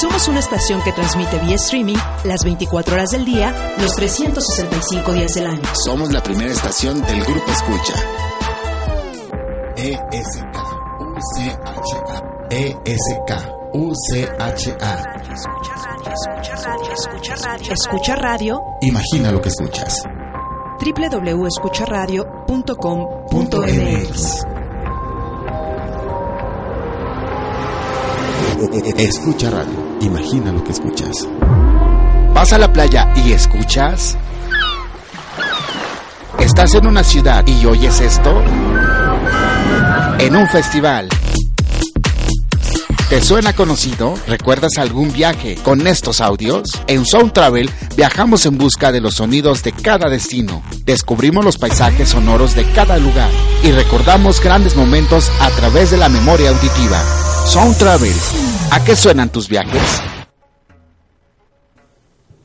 Somos una estación que transmite vía streaming las 24 horas del día, los 365 días del año. Somos la primera estación del Grupo Escucha. ESK UCHA. ESK UCHA. Escucha radio, escucha radio, escucha radio. Escucha radio. Imagina lo que escuchas. www.escucharadio.com.mx Escucha radio. Imagina lo que escuchas. ¿Vas a la playa y escuchas? ¿Estás en una ciudad y oyes esto? En un festival. ¿Te suena conocido? ¿Recuerdas algún viaje con estos audios? En Sound Travel viajamos en busca de los sonidos de cada destino. Descubrimos los paisajes sonoros de cada lugar y recordamos grandes momentos a través de la memoria auditiva. Sound Travel. ¿A qué suenan tus viajes?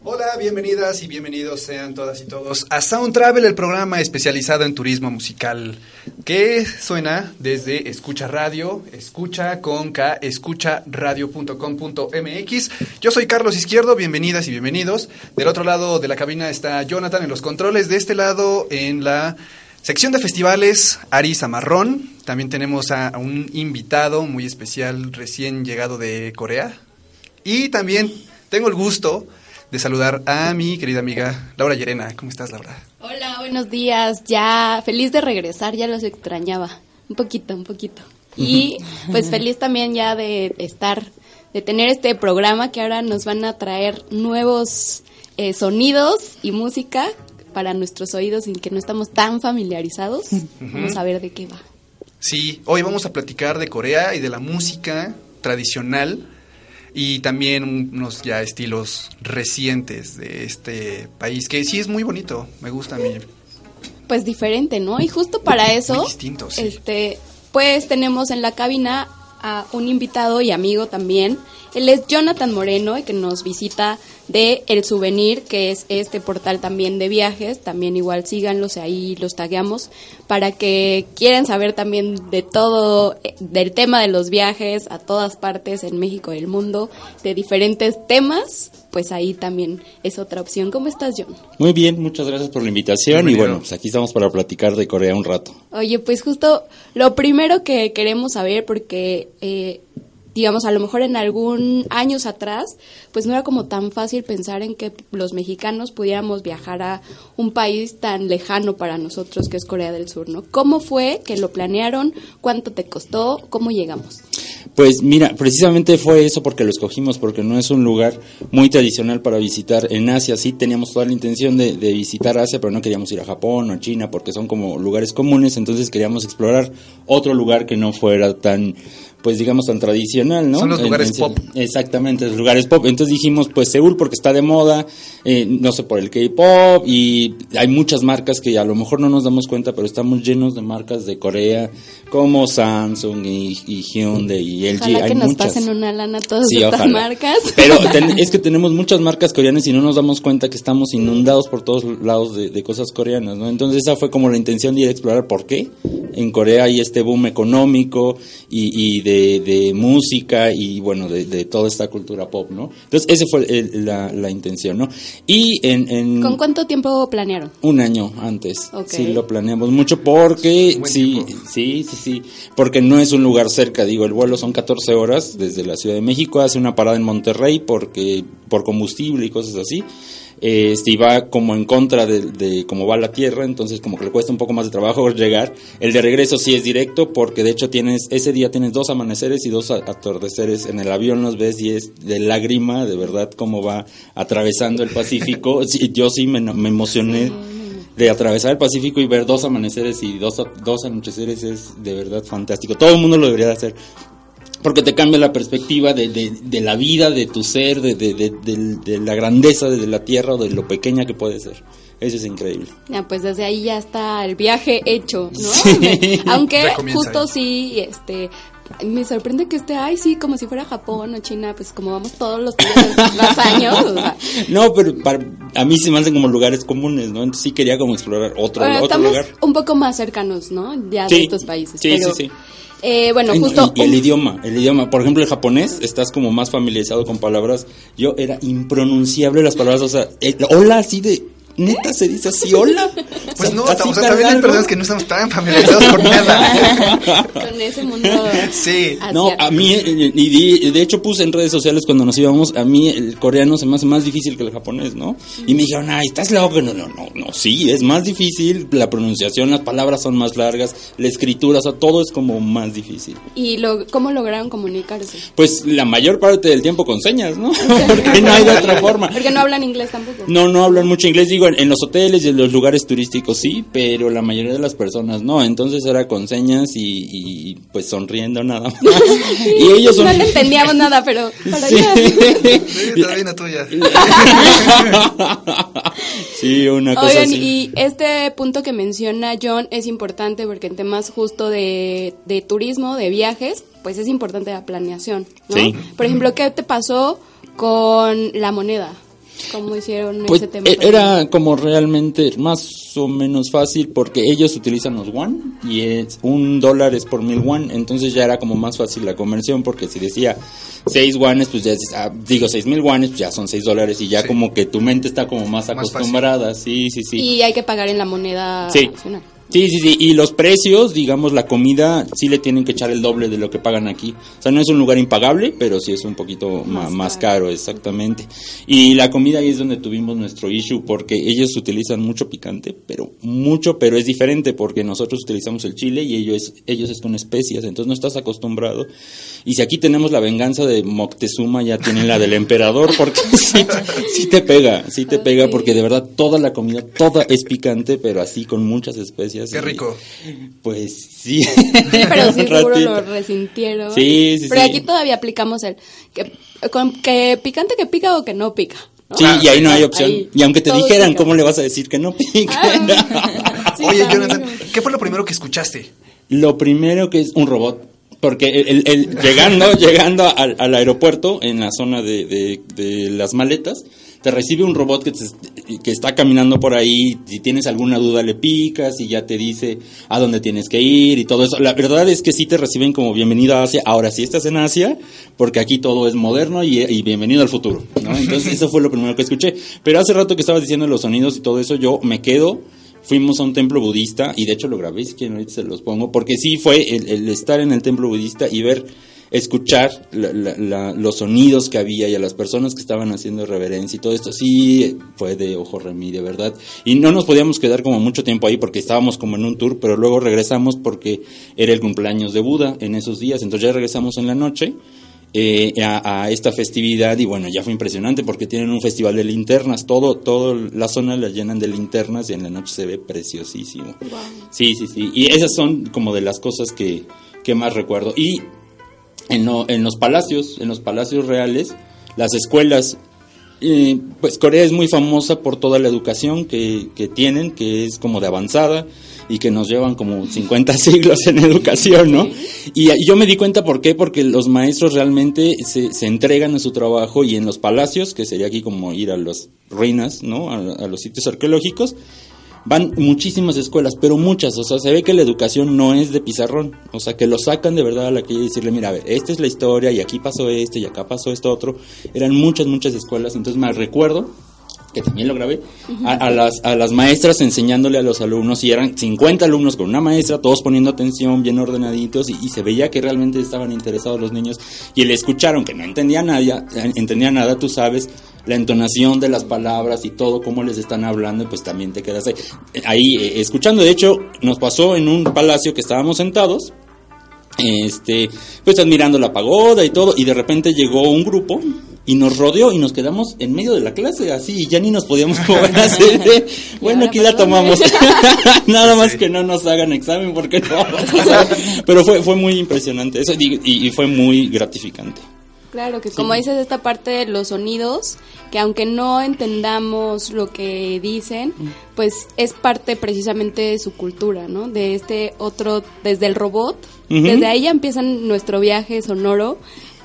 Hola, bienvenidas y bienvenidos sean todas y todos a Sound Travel, el programa especializado en turismo musical que suena desde Escucha Radio, escucha con K, escucharadio.com.mx. Yo soy Carlos Izquierdo, bienvenidas y bienvenidos. Del otro lado de la cabina está Jonathan en los controles, de este lado en la sección de festivales, Arisa Marrón. También tenemos a, a un invitado muy especial recién llegado de Corea. Y también tengo el gusto de saludar a mi querida amiga Laura Llerena. ¿Cómo estás, Laura? Hola, buenos días. Ya feliz de regresar, ya los extrañaba. Un poquito, un poquito. Y pues feliz también ya de estar, de tener este programa que ahora nos van a traer nuevos eh, sonidos y música para nuestros oídos sin que no estamos tan familiarizados. Vamos a ver de qué va. Sí, hoy vamos a platicar de Corea y de la música tradicional y también unos ya estilos recientes de este país, que sí es muy bonito, me gusta a mí. Pues diferente, ¿no? Y justo para eso, distinto, sí. este, pues tenemos en la cabina a un invitado y amigo también. Él es Jonathan Moreno, que nos visita de El Souvenir, que es este portal también de viajes. También igual síganlos, ahí los tagueamos, para que quieran saber también de todo, eh, del tema de los viajes a todas partes en México y el mundo, de diferentes temas, pues ahí también es otra opción. ¿Cómo estás, John? Muy bien, muchas gracias por la invitación Bienvenido. y bueno, pues aquí estamos para platicar de Corea un rato. Oye, pues justo lo primero que queremos saber, porque eh, digamos, a lo mejor en algún años atrás, pues no era como tan fácil pensar en que los mexicanos pudiéramos viajar a un país tan lejano para nosotros que es Corea del Sur, ¿no? ¿Cómo fue que lo planearon? ¿Cuánto te costó? ¿Cómo llegamos? Pues mira, precisamente fue eso porque lo escogimos, porque no es un lugar muy tradicional para visitar en Asia. Sí teníamos toda la intención de, de visitar Asia, pero no queríamos ir a Japón o a China porque son como lugares comunes, entonces queríamos explorar otro lugar que no fuera tan pues digamos tan tradicional, ¿no? Son los lugares en- pop. Exactamente, los lugares pop. Entonces dijimos, pues Seúl porque está de moda, eh, no sé, por el K-pop y hay muchas marcas que a lo mejor no nos damos cuenta, pero estamos llenos de marcas de Corea como Samsung y, y Hyundai y LG. Ojalá hay que nos muchas. pasen una lana a todas Sí, estas ojalá. marcas. Pero ten- es que tenemos muchas marcas coreanas y no nos damos cuenta que estamos inundados por todos lados de, de cosas coreanas, ¿no? Entonces esa fue como la intención de ir a explorar por qué en Corea hay este boom económico y, y de, de música y bueno, de, de toda esta cultura pop, ¿no? Entonces esa fue el- la, la intención, ¿no? Y en... en ¿Con cuánto tiempo planearon? un año antes. Sí, lo planeamos mucho porque sí, sí, sí, sí, porque no es un lugar cerca, digo, el vuelo son 14 horas desde la Ciudad de México, hace una parada en Monterrey porque por combustible y cosas así. Este, y va como en contra de, de cómo va la tierra, entonces como que le cuesta un poco más de trabajo llegar. El de regreso sí es directo porque de hecho tienes, ese día tienes dos amaneceres y dos atardeceres. En el avión los ves y es de lágrima, de verdad, cómo va atravesando el Pacífico. Sí, yo sí me, me emocioné de atravesar el Pacífico y ver dos amaneceres y dos, dos anocheceres es de verdad fantástico. Todo el mundo lo debería de hacer. Porque te cambia la perspectiva de, de, de la vida, de tu ser, de, de, de, de- de la grandeza de la tierra o de lo pequeña que puede ser. Eso es increíble. Ya, pues desde ahí ya está el viaje hecho, ¿no? Sí. Aunque justo ahí. sí, este, me sorprende que esté, ay, sí, como si fuera Japón o China, pues como vamos todos los días, los años. o sea, No, pero para, a mí se me hacen como lugares comunes, ¿no? Entonces sí quería como explorar otro, bueno, otro estamos lugar. un poco más cercanos, ¿no? Ya Sí, de estos países. sí, pero, sí, sí. eh, bueno, Ay, justo. y, y el idioma, el idioma. Por ejemplo, el japonés, estás como más familiarizado con palabras. Yo era impronunciable las palabras, o sea, el hola así de... Neta se dice así, hola. Pues no, así o sea, también hay personas que no estamos tan familiarizados con nada. con ese mundo. Sí. No, a mí, eh, y de, de hecho puse en redes sociales cuando nos íbamos, a mí el coreano se me hace más difícil que el japonés, ¿no? Y me dijeron, ay, estás loco. No, no, no, no, sí, es más difícil, la pronunciación, las palabras son más largas, la escritura, o sea, todo es como más difícil. ¿Y lo, cómo lograron comunicarse? Pues la mayor parte del tiempo con señas, ¿no? Porque no hay de otra forma. Porque no hablan inglés tampoco. No, no hablan mucho inglés, digo, en, en los hoteles y en los lugares turísticos sí, pero la mayoría de las personas no, entonces era con señas y, y, pues sonriendo nada más. y ellos son... No le entendíamos nada, pero para Sí. allá. Sí, está bien la tuya. sí, una cosa Oigan, así. y este punto que menciona John es importante porque en temas justo de, de turismo, de viajes, pues es importante la planeación, ¿no? Sí. Por ejemplo, ¿qué te pasó con la moneda? ¿Cómo hicieron Pues ese tema? era como realmente más o menos fácil porque ellos utilizan los won y es un dólar es por mil won, entonces ya era como más fácil la conversión porque si decía seis wanes, pues ya es- ah, digo seis mil wanes, pues ya son seis dólares y ya Sí. como que tu mente está como más, Más fácil. acostumbrada, sí, sí, sí. Y hay que pagar en la moneda Sí. nacional. Sí, sí, sí. Y los precios, digamos, la comida, sí le tienen que echar el doble de lo que pagan aquí. O sea, no es un lugar impagable, pero sí es un poquito ma- Más caro. exactamente. Y la comida ahí es donde tuvimos nuestro issue, porque ellos utilizan mucho picante, pero mucho, pero es diferente, porque nosotros utilizamos el chile y ellos, ellos es con especias, entonces no estás acostumbrado. Y si aquí tenemos la venganza de Moctezuma, ya tienen la del emperador, porque sí, sí te pega, sí te pega, Ok. porque de verdad toda la comida, toda es picante, pero así con muchas especias. Qué y- rico. Pues sí. Sí, pero sí seguro ratito. lo resintieron. Sí, sí, Pero sí. aquí todavía aplicamos el que, con, que picante que pica o que no pica. ¿no? Sí, y ahí no hay opción. Ahí y aunque te dijeran, pica. ¿cómo le vas a decir que no pique? Ah, sí, Oye, también. Jonathan, ¿qué fue lo primero que escuchaste? Lo primero que es un robot. Porque el, el- el- llegando, llegando al, al aeropuerto, en la zona de, de- de las maletas, te recibe un robot que, te- que está caminando por ahí. Si tienes alguna duda, le picas y ya te dice a dónde tienes que ir y todo eso. La verdad es que sí te reciben como bienvenido a Asia. Ahora sí estás en Asia, porque aquí todo es moderno y, bienvenido al futuro. ¿no? Entonces, eso fue lo primero que escuché. Pero hace rato que estabas diciendo los sonidos y todo eso, yo me quedo fuimos a un templo budista y de hecho lo grabé, si quieren ahorita se los pongo, porque sí fue el estar en el templo budista y ver, escuchar la- la- la- los sonidos que había y a las personas que estaban haciendo reverencia y todo esto, sí fue de ojo remí, de verdad. Y no nos podíamos quedar como mucho tiempo ahí porque estábamos como en un tour, pero luego regresamos porque era el cumpleaños de Buda en esos días, entonces ya regresamos en la noche eh, a, a esta festividad y bueno, ya fue impresionante porque tienen un festival de linternas, todo, todo la zona la llenan de linternas y en la noche se ve preciosísimo. Sí, sí, sí. Y esas son como de las cosas que, que más recuerdo. Y en, lo- en los palacios, en los palacios reales, las escuelas, pues Corea es muy famosa por toda la educación que, tienen, que es como de avanzada y que nos llevan como 50 siglos en educación, ¿no? Y, yo me di cuenta por qué, porque los maestros realmente se, se entregan a su trabajo y en los palacios, que sería aquí como ir a las ruinas, ¿no? A los sitios arqueológicos, van muchísimas escuelas, pero muchas, o sea, se ve que la educación no es de pizarrón, o sea, que lo sacan de verdad a la calle y decirle, mira, a ver, esta es la historia y aquí pasó esto y acá pasó esto otro, eran muchas, muchas escuelas, entonces me recuerdo que también lo grabé, a, las, a las maestras enseñándole a los alumnos, y eran 50 alumnos con una maestra, todos poniendo atención, bien ordenaditos, y, se veía que realmente estaban interesados los niños, y le escucharon, que no entendía nada, entendía nada, tú sabes, la entonación de las palabras y todo, cómo les están hablando, pues también te quedas ahí, ahí, eh, escuchando. De hecho, nos pasó en un palacio que estábamos sentados, este, pues admirando la pagoda y todo, y de repente llegó un grupo y nos rodeó y nos quedamos en medio de la clase, así, y ya ni nos podíamos mover así de, bueno, aquí la tomamos. Nada más que no nos hagan examen porque no vamos a pasar. Pero fue, fue muy impresionante eso y, y- y fue muy gratificante. Claro, que como dices, esta parte de los sonidos, que aunque no entendamos lo que dicen, pues es parte precisamente de su cultura, ¿no? De este otro, desde el robot, desde ahí ya empiezan nuestro viaje sonoro,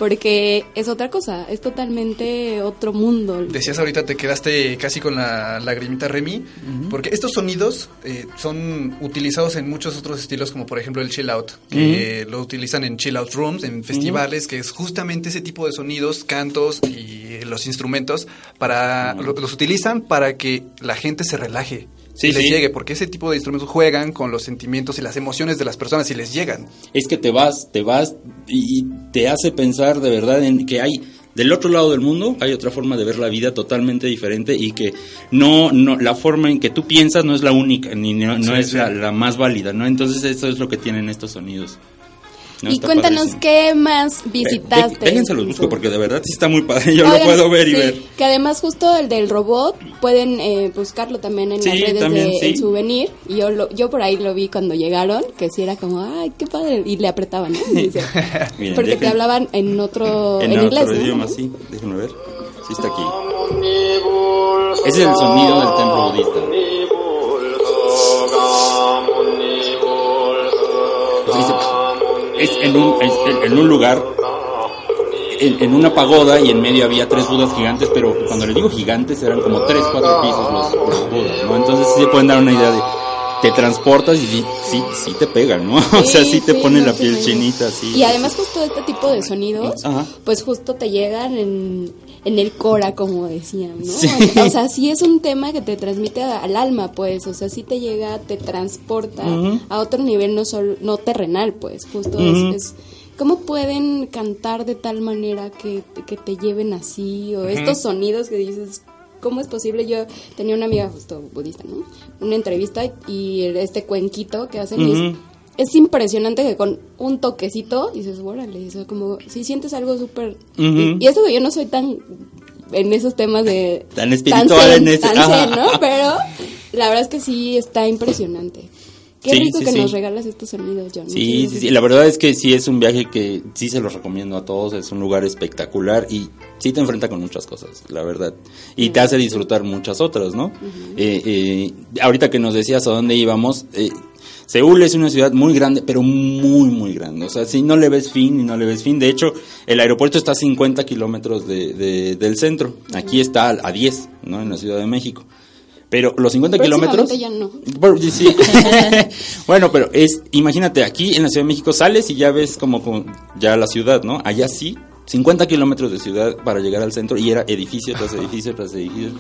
porque es otra cosa, es totalmente otro mundo. Decías ahorita, te quedaste casi con la lagrimita Remy, porque estos sonidos eh, son utilizados en muchos otros estilos, como por ejemplo el chill out, que lo utilizan en chill out rooms, en festivales, que es justamente ese tipo de sonidos, cantos y los instrumentos, para lo- los utilizan para que la gente se relaje. Sí, y les sí. llegue, porque ese tipo de instrumentos juegan con los sentimientos y las emociones de las personas y les llegan. es que te vas, te vas y te hace pensar de verdad en que hay del otro lado del mundo hay otra forma de ver la vida totalmente diferente y que no, no la forma en que tú piensas no es la única ni no, no Sí, es sí. La, la más válida, ¿no? Entonces eso es lo que tienen estos sonidos. ¿No? y cuéntanos padrísimo. qué más visitaste. Vénganse los busco porque de verdad sí está muy padre. Yo Oigan, lo puedo ver y ver. Que además justo el del robot pueden eh, buscarlo también en Sí, las redes también, de sí. El Souvenir. Y yo, lo, yo por ahí lo vi cuando llegaron, que sí era como, ay, qué padre. Y le apretaban, ¿no? Dice, Miren, porque te hablaban en otro, en, en otro inglés, ¿no? idioma, sí. Déjenme ver. Sí está aquí. Ese es el sonido del templo budista. Es en un, en- un lugar, en, una pagoda y en medio había tres budas gigantes, pero cuando les digo gigantes eran como tres, cuatro pisos los, los budas, ¿no? Entonces sí se pueden dar una idea de, te transportas y sí, sí, sí te pegan, ¿no? o sea, sí te pone no, la piel chinita, sí. Y además justo este tipo de sonidos, Ajá. pues justo te llegan en, en el cora, como decían, ¿no? Sí. O sea, sí es un tema que te transmite al alma, pues, o sea, sí te llega, te transporta a otro nivel no solo, no terrenal, pues, justo es- Ujú. es, ¿Cómo pueden cantar de tal manera que, que te lleven así? O estos sonidos que dices, ¿cómo es posible? Yo tenía una amiga justo budista, ¿no? Una entrevista y este cuenquito que hacen y es- impresionante que con un toquecito dices, órale, o sea, como si sientes algo súper... Y, y esto que yo no soy tan en esos temas de... Tan espiritual zen, en ese- tan zen, ¿no? Pero la verdad es que sí está impresionante. Qué Sí, rico sí, que sí. nos regalas estos sonidos, John. Sí, sí, sí. La verdad es que sí es un viaje que sí se los recomiendo a todos. Es un lugar espectacular y sí te enfrenta con muchas cosas, la verdad. Y te hace disfrutar muchas otras, ¿no? Eh, eh, ahorita que nos decías a dónde íbamos, eh, Seúl es una ciudad muy grande, pero muy, muy grande. O sea, si no le ves fin y no le ves fin. De hecho, el aeropuerto está a 50 kilómetros de, de- del centro. Aquí está a 10, ¿no? En la Ciudad de México. Pero los 50 kilómetros... Próximamente ya no. Bueno, sí, sí. bueno, pero es, imagínate, aquí en la Ciudad de México sales y ya ves como, como ya la ciudad, ¿no? Allá sí, 50 kilómetros de ciudad para llegar al centro y era edificio tras edificio tras edificio.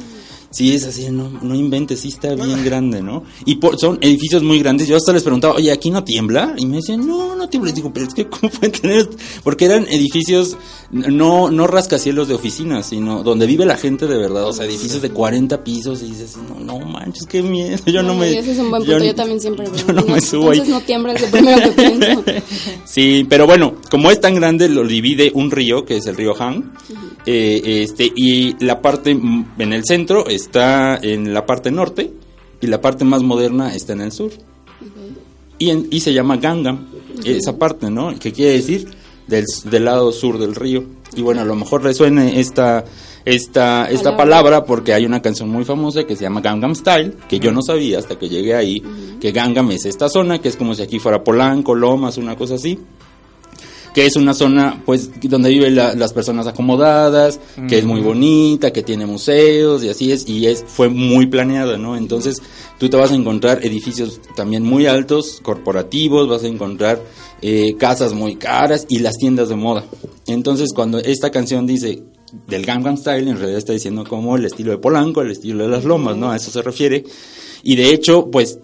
Sí, es así, no, no inventes, sí está bien grande, ¿no? Y por, son edificios muy grandes. Yo hasta les preguntaba, oye, ¿aquí no tiembla? Y me decían, no, no tiembla. Y digo, pero es que, ¿cómo pueden tener? Porque eran edificios, no, no rascacielos de oficinas, sino donde vive la gente de verdad. O sea, edificios de 40 pisos y dices, no, no manches, qué miedo. Yo no, No, me. ese es un buen punto, yo, también siempre Yo no me subo ahí. Entonces no tiembla, es lo primero que pienso. Sí, pero bueno, como es tan grande, lo divide un río, que es el río Han. eh, este, y la parte en el centro está en la parte norte y la parte más moderna está en el sur. Y, en- y se llama Gangnam, esa parte, ¿no? Que quiere decir del, del lado sur del río. Y bueno, a lo mejor resuene esta, esta, esta Palabra. porque hay una canción muy famosa que se llama Gangnam Style, que yo no sabía hasta que llegué ahí, que Gangnam es esta zona, que es como si aquí fuera Polanco, Lomas, una cosa así que es una zona pues donde viven la- las personas acomodadas, que es muy bonita, que tiene museos y así es y es fue muy planeada, ¿no? Entonces, tú te vas a encontrar edificios también muy altos, corporativos, vas a encontrar eh, casas muy caras y las tiendas de moda. Entonces, cuando esta canción dice del Gangnam Style, en realidad está diciendo como el estilo de Polanco, el estilo de las lomas, ¿no? A eso se refiere. Y de hecho, pues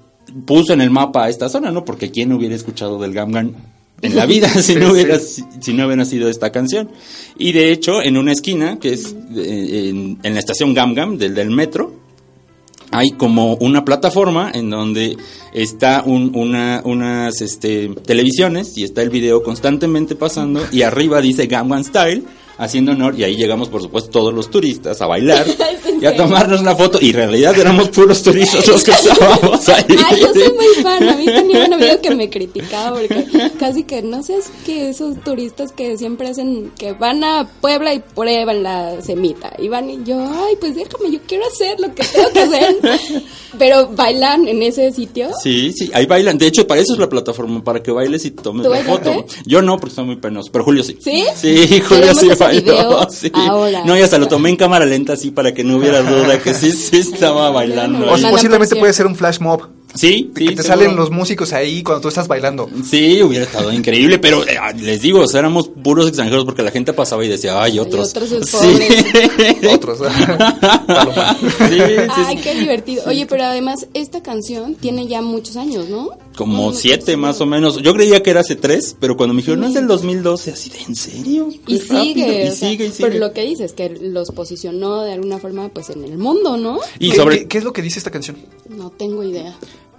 puso en el mapa a esta zona, ¿no? Porque quién hubiera escuchado del Gangnam en la vida si no hubiera si, si no hubiera sido esta canción. Y de hecho, en una esquina, que es eh, en, en la estación Gamgam del, del metro, hay como una plataforma en donde está un- una, unas este, televisiones y está el video constantemente pasando y arriba dice Gangnam Style haciendo honor y ahí llegamos por supuesto todos los turistas a bailar y a tomarnos una foto y en realidad éramos puros turistas los que estábamos ahí. Ay, yo soy muy fan. A mí tenía un amigo que me criticaba porque casi que no sé, es que esos turistas que siempre hacen, que van a Puebla y prueban la semita. Y van y yo, ay, pues déjame, yo quiero hacer lo que tengo que hacer. Pero bailan en ese sitio. Sí, sí, ahí bailan. De hecho, para eso es la plataforma, para que bailes y tomes ¿Tú la foto. Yo no, porque estoy muy penoso, pero Julio sí. ¿Sí? Sí, Julio sí bailó. video sí. ahora. No, y hasta lo tomé en cámara lenta así para que no hubiera duda que sí, sí estaba bailando. O ahí. Posiblemente puede ser un flash mob. Sí, que sí, te seguro. salen los músicos ahí cuando tú estás bailando. Sí, hubiera estado increíble, pero eh, les digo, o sea, éramos puros extranjeros porque la gente pasaba y decía, ay, otros. otros es sí. Otros. Sí, sí, Ay, qué divertido. Oye, pero además esta canción tiene ya muchos años, ¿no? Como siete más o menos. Yo creía que era hace tres, pero cuando me dijeron, no es del 2012, así de, ¿en serio? Y Qué rápido". sigue, Y o sea, sigue, y sigue. Por lo que dices, que los posicionó de alguna forma pues en el mundo, ¿no? Y ¿Qué, sobre, qué- qué es lo que dice esta canción? No tengo idea.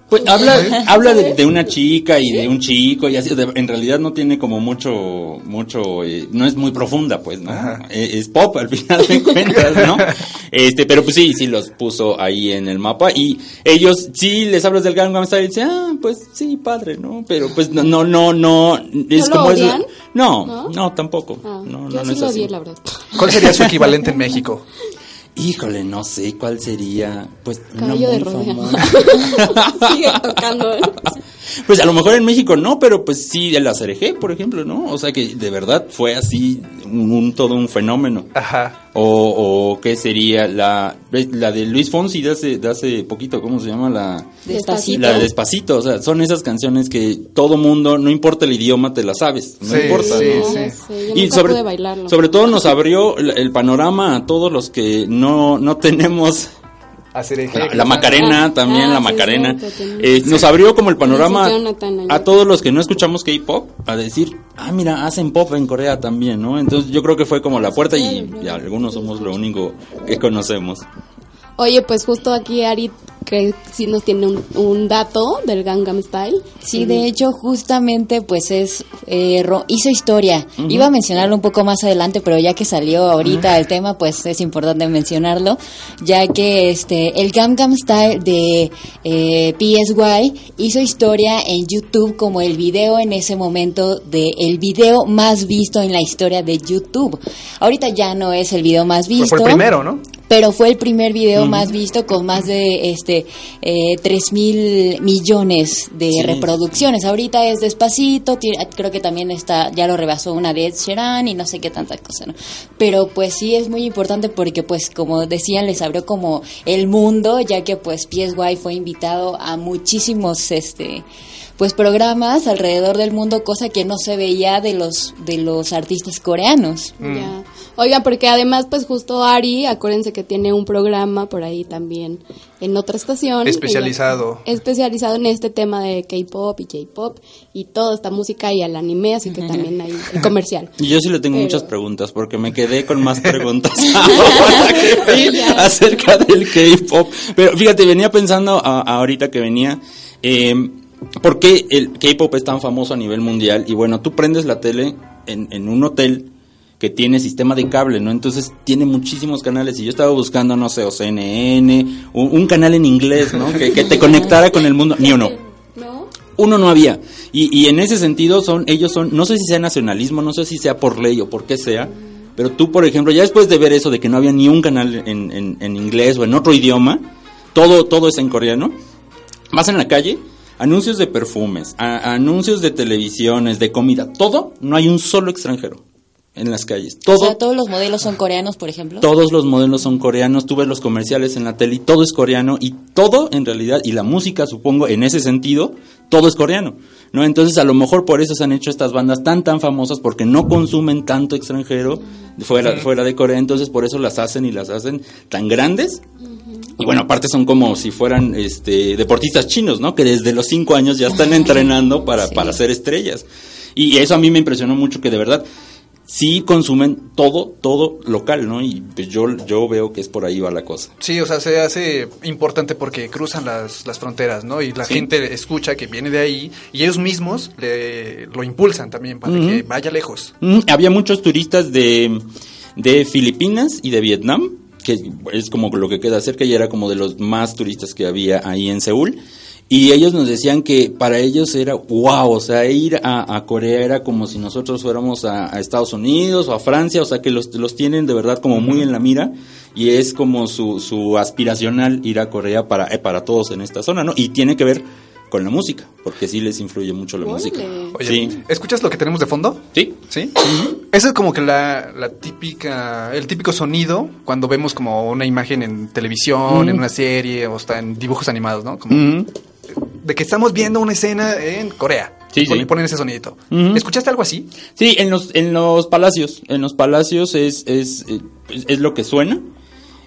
Pues habla, habla de, de una chica y de un chico y así. de- en realidad no tiene como mucho, mucho, eh, no es muy profunda, pues, ¿no? Eh, es pop al final de cuentas, ¿no? Este, pero pues sí, sí los puso ahí en el mapa y ellos sí les hablas del Gangnam Style y dicen, ah, pues sí, padre, ¿no? Pero pues no, no, no, no, es lo como es no, ¿No? no, tampoco. Ah, no, no, yo no sí es lo así. odié, la verdad. ¿Cuál sería su equivalente en México? Híjole, no sé cuál sería, pues Caballo de muy rodea. famosa. Sigue tocando. ¿eh? Pues a lo mejor en México no, pero pues sí, el ACRG, por ejemplo, ¿no? O sea que de verdad fue así un, un- todo un fenómeno. Ajá. O, o qué sería la, la de Luis Fonsi de hace, de hace poquito, ¿cómo se llama? La, Despacito. la de Despacito, o sea, son esas canciones que todo mundo, no importa el idioma, te la sabes, no Sí, importa, sí, ¿no? sí. Sé, yo Y sobre, pude bailarlo. sobre todo nos abrió el, el panorama a todos los que no, no tenemos Hacer eje. la, la Macarena Ah, también, ah, la sí, Macarena. Eh, Nos abrió como el panorama a todos los que no escuchamos K-pop a decir, ah, mira, hacen pop en Corea también, ¿no? Entonces yo creo que fue como la puerta y, y algunos somos lo único que conocemos. Oye, pues justo aquí Ari que sí nos tiene un, un dato del Gangnam Style. Sí, de hecho, justamente, pues es, eh, hizo historia. Iba a mencionarlo un poco más adelante, pero ya que salió ahorita el tema, pues es importante mencionarlo, ya que este, el Gangnam Style de eh, PSY hizo historia en YouTube como el video en ese momento de el video más visto en la historia de YouTube. Ahorita ya no es el video más Fue visto por el primero, ¿no? Pero fue el primer video más visto con más de este eh, 3 mil millones de Sí. reproducciones. Ahorita es despacito, creo que también está, ya lo rebasó una de Ed Sheeran y no sé qué tanta cosa, ¿no? Pero pues sí es muy importante porque pues como decían les abrió como el mundo, ya que pues PSY fue invitado a muchísimos este pues programas alrededor del mundo, cosa que no se veía de los de los artistas coreanos. Ya. Oiga, porque además, pues justo Ari, acuérdense que tiene un programa por ahí también en otra estación. Especializado. Ella- especializado en este tema de K-pop y J-pop y toda esta música y el anime, así que también hay el comercial. Y yo sí le tengo Pero- muchas preguntas porque me quedé con más preguntas ahora que vi Ya. acerca del K-pop. Pero fíjate, venía pensando a- ahorita que venía, eh, ¿por qué el K-pop es tan famoso a nivel mundial? Y bueno, tú prendes la tele en, en un hotel que tiene sistema de cable, ¿no? Entonces tiene muchísimos canales y yo estaba buscando, no sé, o CNN, un, un canal en inglés, ¿no? Que, que te conectara con el mundo, ni uno ¿No? uno no había. Y, y en ese sentido son, ellos son, no sé si sea nacionalismo, no sé si sea por ley o por qué sea, pero tú, por ejemplo, ya después de ver eso de que no había ni un canal en, en- en inglés o en otro idioma, todo, todo es en coreano, vas en la calle, anuncios de perfumes, a- anuncios de televisiones, de comida, todo, no hay un solo extranjero en las calles. Todo, O sea, todos los modelos son coreanos, por ejemplo. todos los modelos son coreanos, tú ves los comerciales en la tele y todo es coreano y todo en realidad, y la música supongo en ese sentido, todo es coreano, ¿no? Entonces a lo mejor por eso se han hecho estas bandas tan tan famosas porque no consumen tanto extranjero fuera, fuera de Corea, entonces por eso las hacen y las hacen tan grandes. Y bueno, aparte son como si fueran este, deportistas chinos, ¿no? Que desde los cinco años ya están entrenando para, Sí. para ser estrellas. Y eso a mí me impresionó mucho que de verdad sí consumen todo, todo local, ¿no? Y pues yo, yo veo que es por ahí va la cosa. Sí, o sea, se hace importante porque cruzan las, las fronteras, ¿no? Y la gente escucha que viene de ahí y ellos mismos le, lo impulsan también para que vaya lejos. Había muchos turistas de, de Filipinas y de Vietnam, que es como lo que queda cerca y era como de los más turistas que había ahí en Seúl. Y ellos nos decían que para ellos era wow, o sea, ir a, Corea era como si nosotros fuéramos a, Estados Unidos o a Francia, o sea, que los, los tienen de verdad como muy en la mira y es como su, su aspiracional ir a Corea para, eh, para todos en esta zona, ¿no? Y tiene que ver con la música, porque sí les influye mucho la música. Oye, ¿escuchas lo que tenemos de fondo? Sí. ¿Sí? Eso es como que la, la, típica, el típico sonido cuando vemos como una imagen en televisión, en una serie o está en dibujos animados, ¿no? Como de que estamos viendo una escena en Corea. Sí, y ponen ese sonidito. ¿Escuchaste algo así? Sí, en los, en los palacios. En los palacios es, es, es, lo que suena.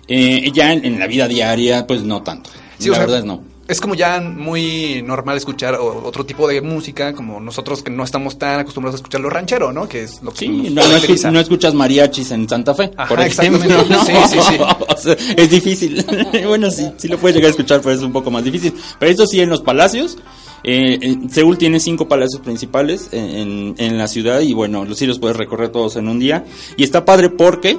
Eh, ya en, la vida diaria, pues no tanto. Sí, la verdad no es como ya muy normal escuchar otro tipo de música, como nosotros que no estamos tan acostumbrados a escuchar lo ranchero, ¿no? Que es lo que sí, no, escuchas mariachis en Santa Fe, por ejemplo. Sí, sí, sí. es difícil. bueno, sí, sí lo puedes llegar a escuchar, pero es un poco más difícil. Pero eso sí, en los palacios, eh, Seúl tiene cinco palacios principales en, en, la ciudad y bueno, sí los puedes recorrer todos en un día. Y está padre porque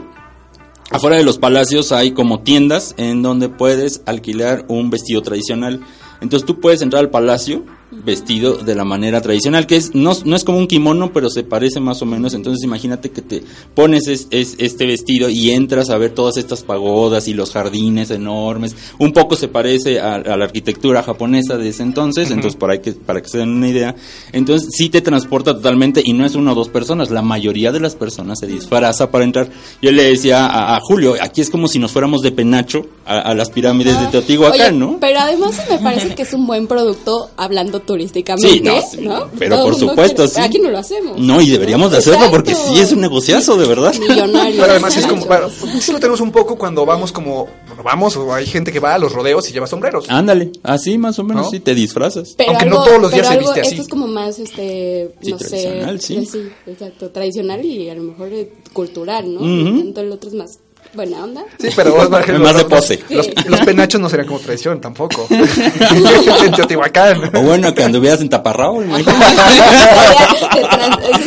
Afuera de los palacios hay como tiendas en donde puedes alquilar un vestido tradicional. Entonces tú puedes entrar al palacio vestido de la manera tradicional, que es no, no es como un kimono, pero se parece más o menos. Entonces imagínate que te pones es, este vestido y entras a ver todas estas pagodas y los jardines enormes. Un poco se parece a, la arquitectura japonesa de ese entonces, entonces para que, para que se den una idea. Entonces sí te transporta totalmente y no es una o dos personas, la mayoría de las personas se disfraza para entrar. Yo le decía a, Julio, aquí es como si nos fuéramos de penacho a, las pirámides de ah. Teotihuacán, ¿no? Pero además me parece que es un buen producto hablando turísticamente, no, Pero por supuesto, sí. Aquí no lo hacemos. No, y deberíamos de hacerlo porque sí es un negociazo, de verdad. Millonario. Pero además es como, para, eso lo tenemos un poco cuando vamos como, vamos, o hay gente que va a los rodeos y lleva sombreros. Ándale, así más o menos, sí, te disfrazas. Aunque no todos los días se viste así. Esto es como más, este, no sé. Sí. sí, exacto, tradicional y a lo mejor cultural, ¿no? Tanto el otro es más buena onda. Sí, pero vos, más de pose. Los, penachos no serían como traición tampoco. en Teotihuacán. O bueno, que anduvieras en Taparrao, Eso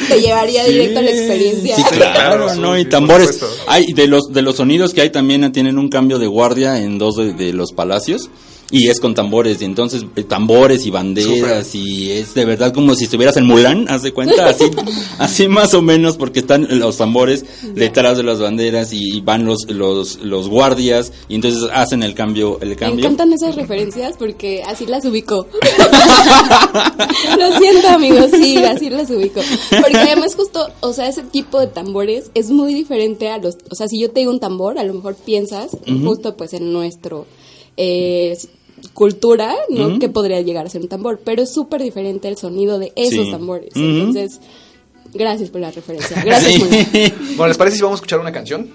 te llevaría directo a la experiencia. Sí, claro, ¿no? Y tambores. Hay de los de los sonidos que hay también tienen un cambio de guardia en dos de los palacios y es con tambores, y entonces eh, tambores y banderas, y es de verdad como si estuvieras en Mulan, haz de cuenta, así, así más o menos, porque están los tambores detrás de las banderas y van los, los, los guardias, y entonces hacen el cambio, el cambio. Me encantan esas referencias porque así las ubico. Lo siento amigos, sí, así las ubico. Porque además justo, o sea, ese tipo de tambores es muy diferente a los, o sea, si yo te digo un tambor, a lo mejor piensas justo pues en nuestro eh, cultura, ¿no? Que podría llegar a ser un tambor, pero es súper diferente el sonido de esos tambores. Entonces, gracias por la referencia. Gracias. bueno, ¿les parece si vamos a escuchar una canción?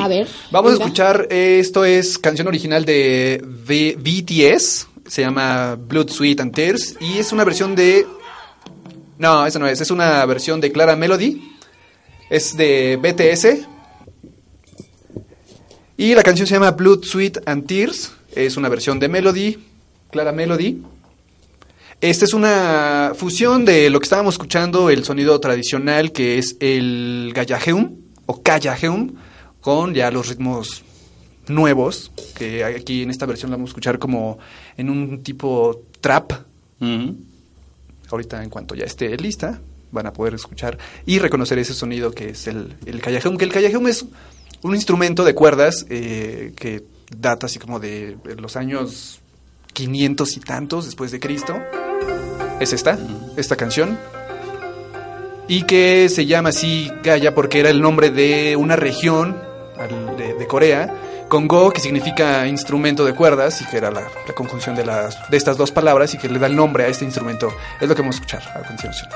A ver. Vamos a escuchar, esto es canción original de BTS, se llama Blood, Sweet and Tears, y es una versión de... No, esa no es, es una versión de Clara Melody, es de BTS, y la canción se llama Blood, Sweet and Tears, es una versión de Melody, Clara Melody. Esta es una fusión de lo que estábamos escuchando, el sonido tradicional que es el gallajeum o callajeum, con ya los ritmos nuevos, que aquí en esta versión la vamos a escuchar como en un tipo trap. Ahorita en cuanto ya esté lista, van a poder escuchar y reconocer ese sonido que es el, el que el callajeum es un instrumento de cuerdas eh, que data así como de los años 500 y tantos después de Cristo. Es esta, esta canción. Y que se llama así Gaia porque era el nombre de una región de, Corea, con Go, que significa instrumento de cuerdas, y que era la, conjunción de, las, de estas dos palabras, y que le da el nombre a este instrumento. Es lo que vamos a escuchar a continuación.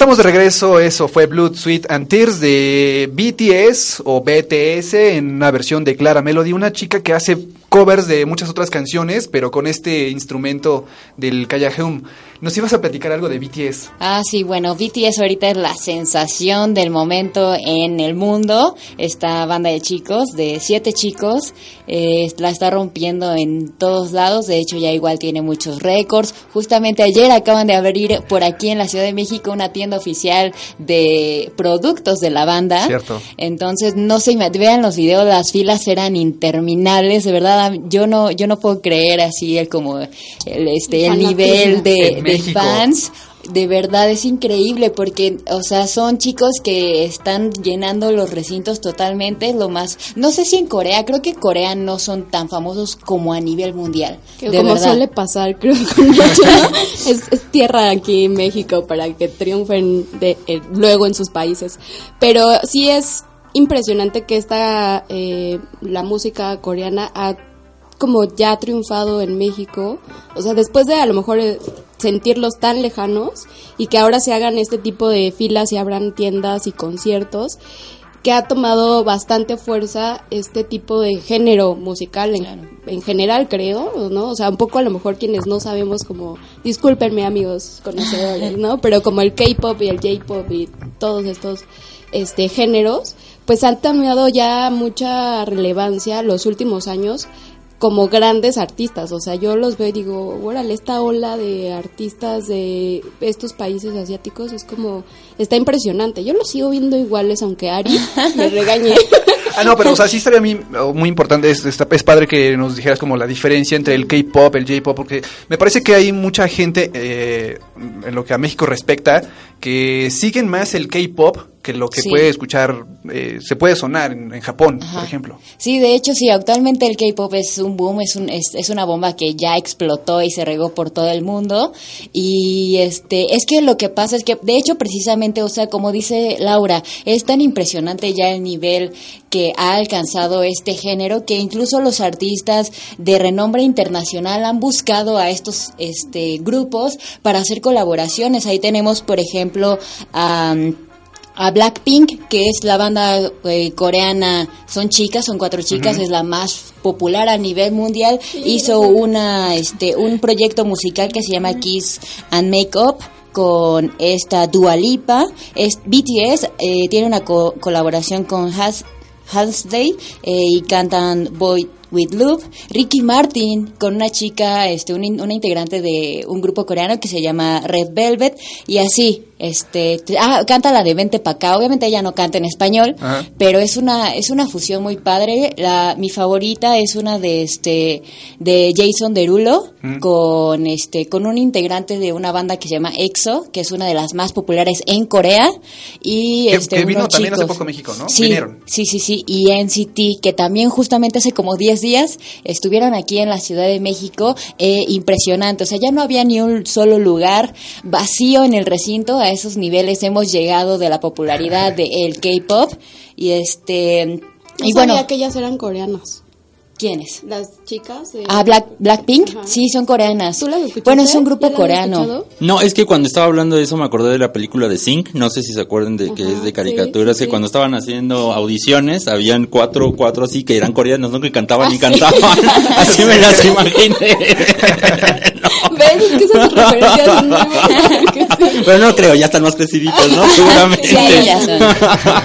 Estamos de regreso, eso fue Blood, Sweet and Tears de BTS o BTS en una versión de Clara Melody, una chica que hace covers de muchas otras canciones, pero con este instrumento del Kayaheum. Nos ibas a platicar algo de BTS. Ah, sí, bueno, BTS ahorita es la sensación del momento en el mundo. Esta banda de chicos, de siete chicos, eh, la está rompiendo en todos lados. De hecho, ya igual tiene muchos récords. Justamente ayer acaban de abrir por aquí en la Ciudad de México una tienda oficial de productos de la banda. Cierto. Entonces, no sé, vean los videos, las filas eran interminables, de verdad. Yo no, yo no puedo creer así el como el, este, el nivel de, de México. fans. De verdad es increíble porque, o sea, son chicos que están llenando los recintos totalmente. Lo más, no sé si en Corea, creo que en Corea no son tan famosos como a nivel mundial. Que de como verdad. suele pasar, creo, ¿no? es, es tierra aquí en México para que triunfen de, eh, luego en sus países. Pero sí es impresionante que esta, eh, la música coreana ha como ya triunfado en México. O sea, después de a lo mejor eh, sentirlos tan lejanos y que ahora se hagan este tipo de filas y abran tiendas y conciertos que ha tomado bastante fuerza este tipo de género musical en, en general, creo, ¿no? O sea, un poco a lo mejor quienes no sabemos como, discúlpenme amigos conocedores, ¿no? Pero como el K-pop y el J-pop y todos estos este géneros, pues han tomado ya mucha relevancia los últimos años como grandes artistas, o sea, yo los veo y digo, órale, esta ola de artistas de estos países asiáticos es como, está impresionante. Yo los sigo viendo iguales, aunque Ari me regañe. Ah, no, pero o sea, sí estaría muy, muy importante, es, es padre que nos dijeras como la diferencia entre el K-pop, el J-pop, porque me parece que hay mucha gente, eh, en lo que a México respecta, que siguen más el K-pop que lo que Sí. puede escuchar, eh, se puede sonar en, en Japón, por ejemplo. Sí, de hecho, sí, actualmente el K-pop es un boom, es, un, es, es una bomba que ya explotó y se regó por todo el mundo. Y este, es que lo que pasa es que, de hecho, precisamente, o sea, como dice Laura, es tan impresionante ya el nivel que ha alcanzado este género que incluso los artistas de renombre internacional han buscado a estos este, grupos para hacer colaboraciones. Ahí tenemos, por ejemplo, a a Blackpink, que es la banda eh, coreana, son chicas, son cuatro chicas, es la más popular a nivel mundial, hizo una este un proyecto musical que se llama Kiss and Makeup con esta Dua Lipa, es BTS eh, tiene una co- colaboración con Has Halsey eh, y cantan Boy with Love, Ricky Martin con una chica, este, un una integrante de un grupo coreano que se llama Red Velvet. Y así, este, ah, canta la de Vente pa' acá, obviamente ella no canta en español, Ajá. pero es una, es una fusión muy padre, la, mi favorita es una de este, de Jason Derulo con este, con un integrante de una banda que se llama EXO, que es una de las más populares en Corea y Que- este, que vino unos también hace poco a México, ¿no? Sí, Vinieron. Sí, sí, sí. Y NCT, que también justamente hace como 10 días estuvieron aquí en la Ciudad de México. Eh, impresionante. O sea, ya no había ni un solo lugar vacío en el recinto. A esos niveles hemos llegado de la popularidad del K-pop. Y este. No y sabía bueno, que ellas eran coreanas. ¿quiénes? Las chicas. de- Ah, Black, Blackpink, Ajá. sí, son coreanas. ¿Tú las escuchaste? Bueno, es un grupo ¿Ya las has coreano. No, es que cuando estaba hablando de eso me acordé de la película de Sync, no sé si se acuerdan de que es de caricaturas, sí, que sí. cuando estaban haciendo audiciones habían cuatro, cuatro así que eran coreanos, no que cantaban y cantaban, así me las imaginé. ¿Ves? Es que esas referencias son muy buenas, que sí. Pero no creo, ya están más creciditos, ¿no? Seguramente. Sí, ellas son.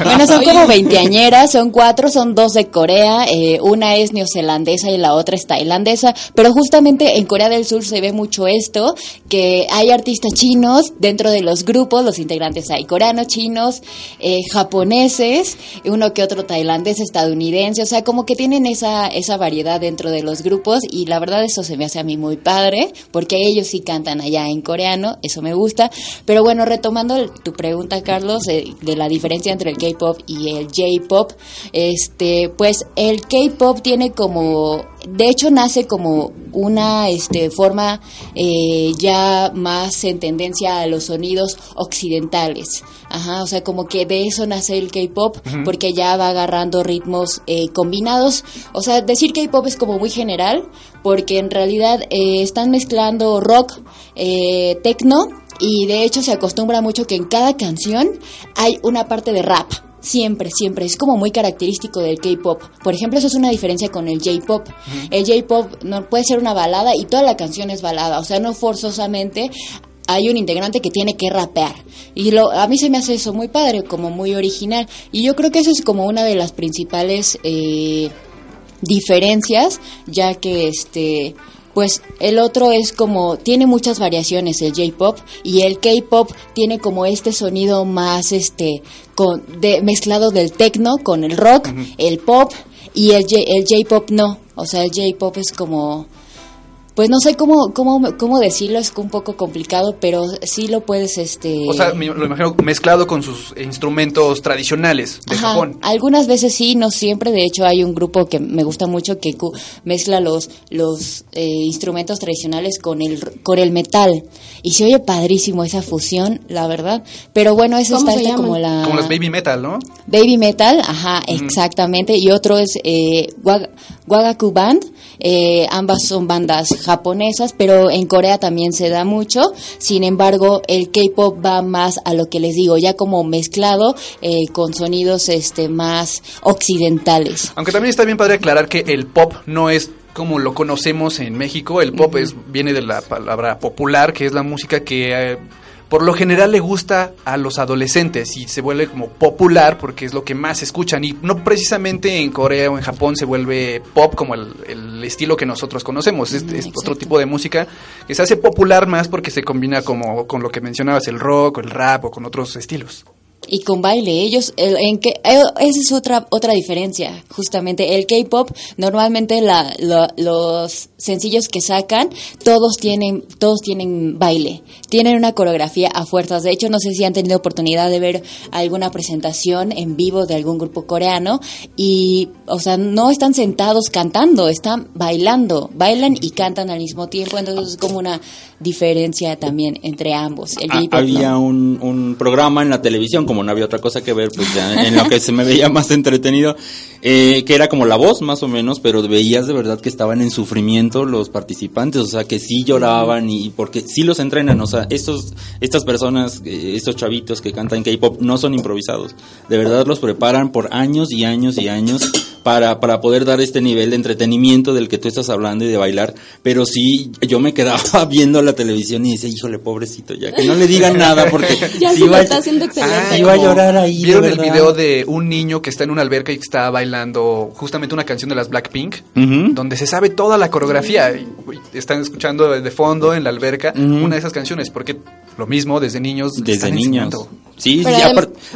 Bueno, son como veinteañeras, son cuatro, son dos de Corea, eh, una es neozelandesa y la otra es tailandesa, pero justamente en Corea del Sur se ve mucho esto, que hay artistas chinos dentro de los grupos, los integrantes hay coreanos, chinos, eh, japoneses, uno que otro tailandés, estadounidense, o sea, como que tienen esa, esa variedad dentro de los grupos y la verdad eso se me hace a mí muy padre, porque ellos sí cantan allá en coreano, eso me gusta, pero bueno, retomando tu pregunta, Carlos, eh, de la diferencia entre el K-pop y el J-pop, este, pues el K-pop tiene como, de hecho nace como una este, forma eh, ya más en tendencia a los sonidos occidentales. Ajá, o sea, como que de eso nace el K-pop, porque ya va agarrando ritmos eh, combinados. O sea, decir K-pop es como muy general, porque en realidad eh, están mezclando rock, eh, techno y de hecho se acostumbra mucho que en cada canción hay una parte de rap. Siempre, siempre. Es como muy característico del K-pop. Por ejemplo, eso es una diferencia con el J-pop. El J-pop no puede ser una balada y toda la canción es balada. O sea, no forzosamente hay un integrante que tiene que rapear. Y lo, a mí se me hace eso muy padre, como muy original. Y yo creo que eso es como una de las principales eh, diferencias, ya que este pues el otro es como tiene muchas variaciones el J-pop y el K-pop tiene como este sonido más este con de mezclado del techno con el rock, el pop y el J-pop no, o sea, el J-pop es como pues no sé cómo, cómo, cómo decirlo, es un poco complicado, pero sí lo puedes, este... O sea, me- lo imagino mezclado con sus instrumentos tradicionales de Ajá, Japón. Algunas veces sí, no siempre. De hecho, hay un grupo que me gusta mucho que cu- mezcla los los eh, instrumentos tradicionales con el con el metal y se oye padrísimo esa fusión, la verdad. Pero bueno, eso ¿Cómo está esta como la Como los baby metal, ¿no? Baby Metal, ajá, exactamente. Y otro es eh, Wag- Wagaku Band. Eh, ambas son bandas japonesas, pero en Corea también se da mucho. Sin embargo, el K-pop va más a lo que les digo, ya como mezclado eh, con sonidos este más occidentales. Aunque también está bien padre aclarar que el pop no es como lo conocemos en México. El pop es viene de la palabra popular, que es la música que eh, por lo general le gusta a los adolescentes y se vuelve como popular porque es lo que más escuchan. Y no precisamente en Corea o en Japón se vuelve pop como el, el estilo que nosotros conocemos. Es, es otro tipo de música que se hace popular más porque se combina como con lo que mencionabas, el rock o el rap o con otros estilos. Y con baile, ellos, el- en que, esa es otra otra diferencia, justamente. El K-pop, normalmente la, la- los sencillos que sacan, todos tienen, todos tienen baile, tienen una coreografía a fuerzas. De hecho, no sé si han tenido oportunidad de ver alguna presentación en vivo de algún grupo coreano y, o sea, no están sentados cantando, están bailando, bailan y cantan al mismo tiempo. Entonces es como una diferencia también entre ambos. El Ah, había ¿no? un, un programa en la televisión, como no había otra cosa que ver, pues ya en lo que se me veía más entretenido, eh, que era como la voz más o menos, pero veías de verdad que estaban en sufrimiento los participantes, o sea, que sí lloraban y porque sí los entrenan, o sea, estos, estas personas, eh, estos chavitos que cantan K-pop no son improvisados, de verdad los preparan por años y años y años para, para poder dar este nivel de entretenimiento del que tú estás hablando y de bailar. Pero sí, yo me quedaba viendo la televisión y decía, híjole, pobrecito, ya que no le digan nada porque Ya sí se va lo a- está haciendo excelente. a llorar ahí. de ¿Vieron el video de un niño que está en una alberca y que está bailando justamente una canción de las Blackpink? Donde se sabe toda la coreografía. y, uy, están escuchando de fondo en la alberca una de esas canciones. Porque lo mismo desde niños. Desde están niños. enseñando. Sí, sí,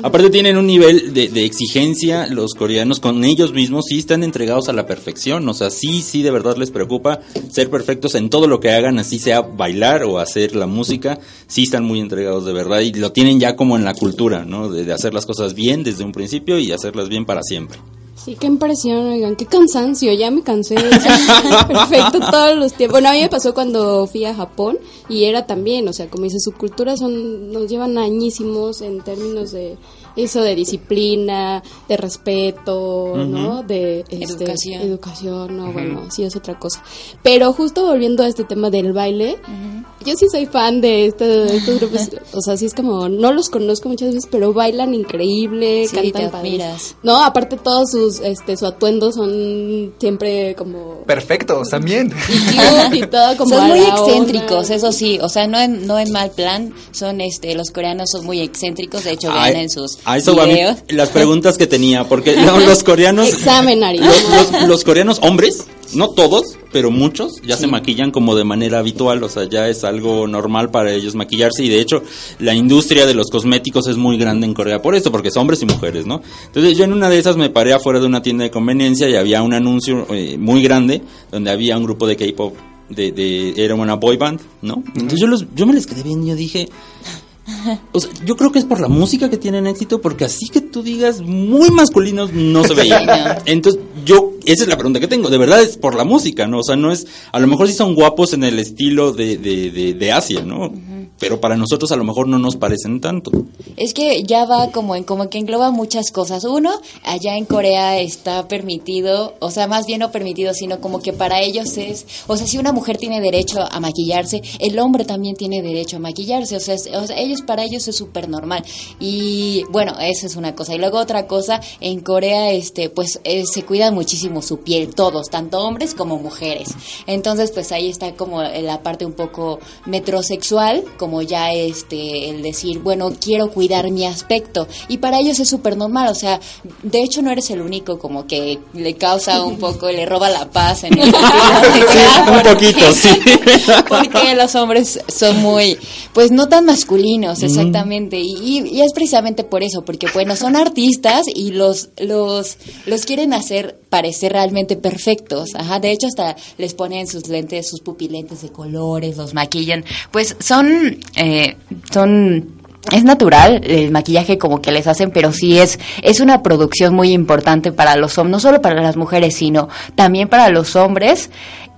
aparte tienen un nivel de, de exigencia, los coreanos con ellos mismos sí están entregados a la perfección, o sea, sí, sí, de verdad les preocupa ser perfectos en todo lo que hagan, así sea bailar o hacer la música, sí están muy entregados de verdad y lo tienen ya como en la cultura, ¿no? De, de hacer las cosas bien desde un principio y hacerlas bien para siempre. Sí, qué impresión, oigan, qué cansancio, ya me cansé. perfecto todos los tiempos. Bueno, a mí me pasó cuando fui a Japón y era también, o sea, como dice, su cultura son, nos llevan añísimos en términos de eso de disciplina, de respeto, ¿no? De este, Educación. educación, no, bueno, sí es otra cosa. Pero justo volviendo a este tema del baile, yo sí soy fan de, este, de estos grupos, o sea, sí es como, no los conozco muchas veces, pero bailan increíble, Sí, cantan te admiras. No, aparte todos sus, este, su atuendo son siempre como Perfectos también. cute y todo como son muy excéntricos, onda. eso sí, o sea, no en, no en mal plan, son este los coreanos son muy excéntricos, de hecho A- en sus a eso va mi- las preguntas que tenía, porque no, los coreanos... Examen, Ari. Los, los- los coreanos hombres, no todos, pero muchos, ya se maquillan como de manera habitual, o sea, ya es algo normal para ellos maquillarse y de hecho la industria de los cosméticos es muy grande en Corea por esto, porque son hombres y mujeres, ¿no? Entonces yo en una de esas me paré afuera de una tienda de conveniencia y había un anuncio eh, muy grande donde había un grupo de K-pop, de, de, era una boy band, ¿no? Entonces yo, los, yo me les quedé y yo dije... O sea, yo creo que es por la música que tienen éxito, porque así que tú digas muy masculinos no se veían. no. Entonces, yo, esa es la pregunta que tengo. De verdad es por la música, ¿no? O sea, no es, a lo mejor sí son guapos en el estilo de, de, de, de Asia, ¿no? Pero para nosotros a lo mejor no nos parecen tanto. Es que ya va como en como que engloba muchas cosas. Uno, allá en Corea está permitido, o sea, más bien no permitido, sino como que para ellos es, o sea, si una mujer tiene derecho a maquillarse, el hombre también tiene derecho a maquillarse, o sea, es- o sea, ellos para ellos es súper normal. Y bueno, esa es una cosa. Y luego otra cosa, en Corea, este, pues eh, se cuida muchísimo su piel, todos, tanto hombres como mujeres. Entonces, pues ahí está como la parte un poco metrosexual, como ya este, el decir, bueno, quiero cuidar mi aspecto. Y para ellos es súper normal, o sea, de hecho no eres el único como que le causa un poco, le roba la paz en el sentido un poquito, sí. porque los hombres son muy, pues no tan masculinos, exactamente. Y, y es precisamente por eso, porque bueno, son artistas y los, los, los quieren hacer parecer realmente perfectos. Ajá, de hecho hasta les ponen sus lentes, sus pupilentes de colores, los maquillan. Pues son, eh, son es natural el maquillaje como que les hacen, pero sí es, es una producción muy importante para los hombres, no solo para las mujeres, sino también para los hombres.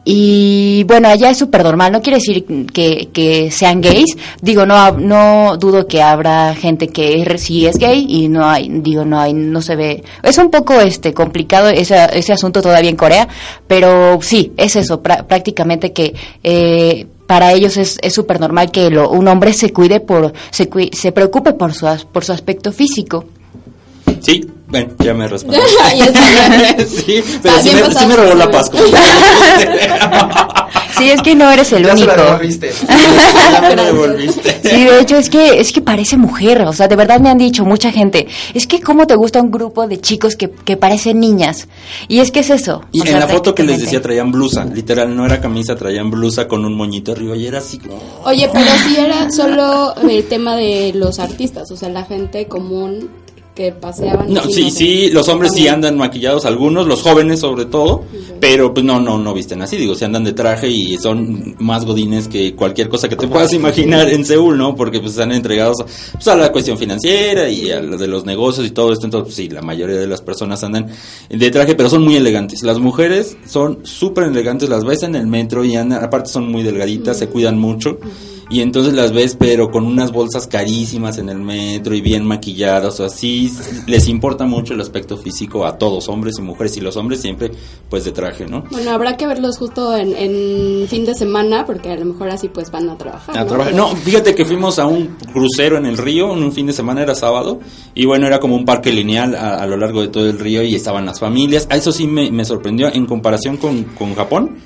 Y bueno, allá es súper normal, no quiere decir que, que sean gays, digo, no, no dudo que habrá gente que sí es gay y no hay, digo, no hay, no se ve, es un poco este complicado ese, ese asunto todavía en Corea, pero sí, es eso, prá- prácticamente que eh, para ellos es es súper normal que lo- un hombre se cuide por, se, se preocupe por su, por su aspecto físico. Sí, bueno, ya me está. sí, pero sí me, sí me robó la sí. Sí, es que no eres el Ya se la único. devolviste. ya me devolviste. Sí, de hecho es que es que parece mujer, o sea, de verdad me han dicho mucha gente, es que cómo te gusta un grupo de chicos que, que parecen niñas. Y es que es eso. Y o en sea, la foto que les decía traían blusa, literal, no era camisa, traían blusa con un moñito arriba y era así como... Oye, pero si era solo el tema de los artistas, o sea, la gente común que paseaban. No, sí, sí, los hombres sí andan maquillados, algunos, los jóvenes sobre todo, pero pues no, no, no visten así, digo, se andan de traje y son más godines que cualquier cosa que te puedas imaginar en Seúl, ¿no? Porque pues están entregados a, pues, a la cuestión financiera y a lo de los negocios y todo esto, entonces pues, sí, la mayoría de las personas andan de traje, pero son muy elegantes. Las mujeres son súper elegantes, las ves en el metro y andan, aparte son muy delgaditas, se cuidan mucho. Y entonces las ves, pero con unas bolsas carísimas en el metro y bien maquilladas, o así. Les importa mucho el aspecto físico a todos, hombres y mujeres. Y los hombres siempre, pues de traje, ¿no? Bueno, habrá que verlos justo en, en fin de semana, porque a lo mejor así pues van a trabajar. A ¿no? trabajar. No, fíjate que fuimos a un crucero en el río, en un fin de semana era sábado, y bueno, era como un parque lineal a, a lo largo de todo el río y estaban las familias. A eso sí me, me sorprendió en comparación con, con Japón.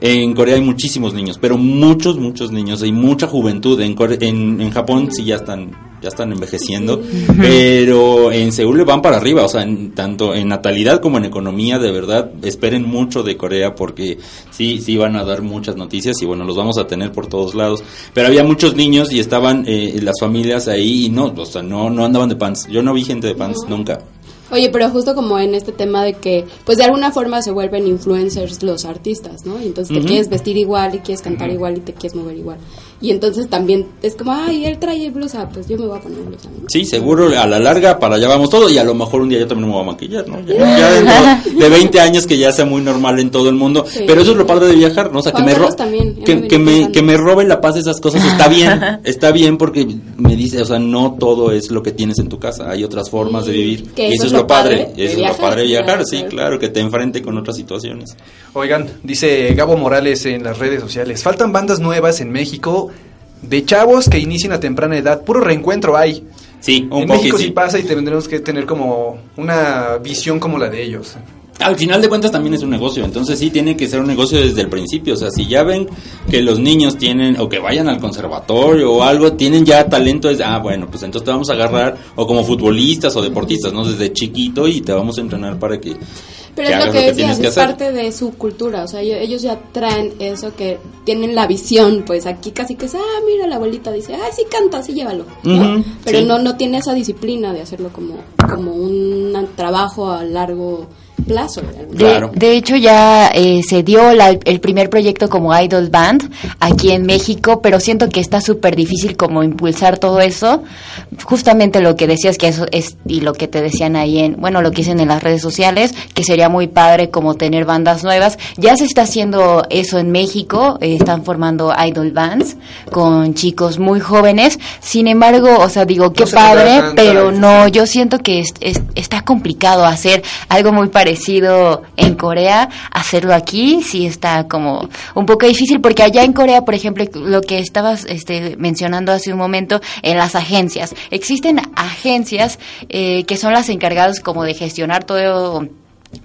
En Corea hay muchísimos niños, pero muchos, muchos niños, hay mucha juventud. En, Core- en, en Japón sí ya están, ya están envejeciendo, pero en Seúl van para arriba, o sea, en- tanto en natalidad como en economía, de verdad, esperen mucho de Corea porque sí, sí van a dar muchas noticias y bueno, los vamos a tener por todos lados. Pero había muchos niños y estaban eh, las familias ahí y no, o sea, no, no andaban de pants. Yo no vi gente de pants nunca. Oye, pero justo como en este tema de que, pues de alguna forma se vuelven influencers los artistas, ¿no? Y entonces te quieres vestir igual y quieres cantar igual y te quieres mover igual. Y entonces también es como, ay, él trae blusa, pues yo me voy a poner blusa, ¿no? Sí, seguro a la larga para allá vamos todo y a lo mejor un día yo también me voy a maquillar, ¿no? Ya, de 20 años que ya sea muy normal en todo el mundo. Sí. Pero eso es lo padre de viajar, ¿no? O sea, que me, también, que, me que me, pensando. que me robe la paz de esas cosas está bien, está bien porque me dice, o sea, no todo es lo que tienes en tu casa, hay otras formas de vivir. Que y eso eso es lo padre, eso es lo padre de viajar, sí, claro. claro, que te enfrente con otras situaciones. Oigan, dice Gabo Morales en las redes sociales, faltan bandas nuevas en México de chavos que inician a temprana edad, puro reencuentro hay. Sí, un en poco México sí. sí pasa y tendremos que tener como una visión como la de ellos. Al final de cuentas también es un negocio, entonces sí tiene que ser un negocio desde el principio, o sea, si ya ven que los niños tienen, o que vayan al conservatorio o algo, tienen ya talento, es, ah, bueno, pues entonces te vamos a agarrar, o como futbolistas o deportistas, ¿no? Desde chiquito y te vamos a entrenar para que, Pero que es lo que decías, tienes que es hacer. parte de su cultura, o sea, ellos, ellos ya traen eso que tienen la visión, pues aquí casi que es, ah, mira, la abuelita dice, ay, sí canta, sí llévalo, Pero sí. no, no tiene esa disciplina de hacerlo como, como un trabajo a largo plazo. De, Claro. de hecho ya eh, se dio la- el primer proyecto como Idol Band aquí en México, pero siento que está súper difícil como impulsar todo eso. Justamente lo que decías que eso es y lo que te decían ahí en, bueno, lo que dicen en las redes sociales, que sería muy padre como tener bandas nuevas. Ya se está haciendo eso en México, eh, están formando Idol Bands con chicos muy jóvenes. Sin embargo, o sea, digo, qué padre, pero no, yo siento que es- es- está complicado hacer algo muy parecido en Corea, hacerlo aquí sí está como un poco difícil porque allá en Corea, por ejemplo, lo que estabas este, mencionando hace un momento en las agencias, existen agencias eh, que son las encargadas como de gestionar todo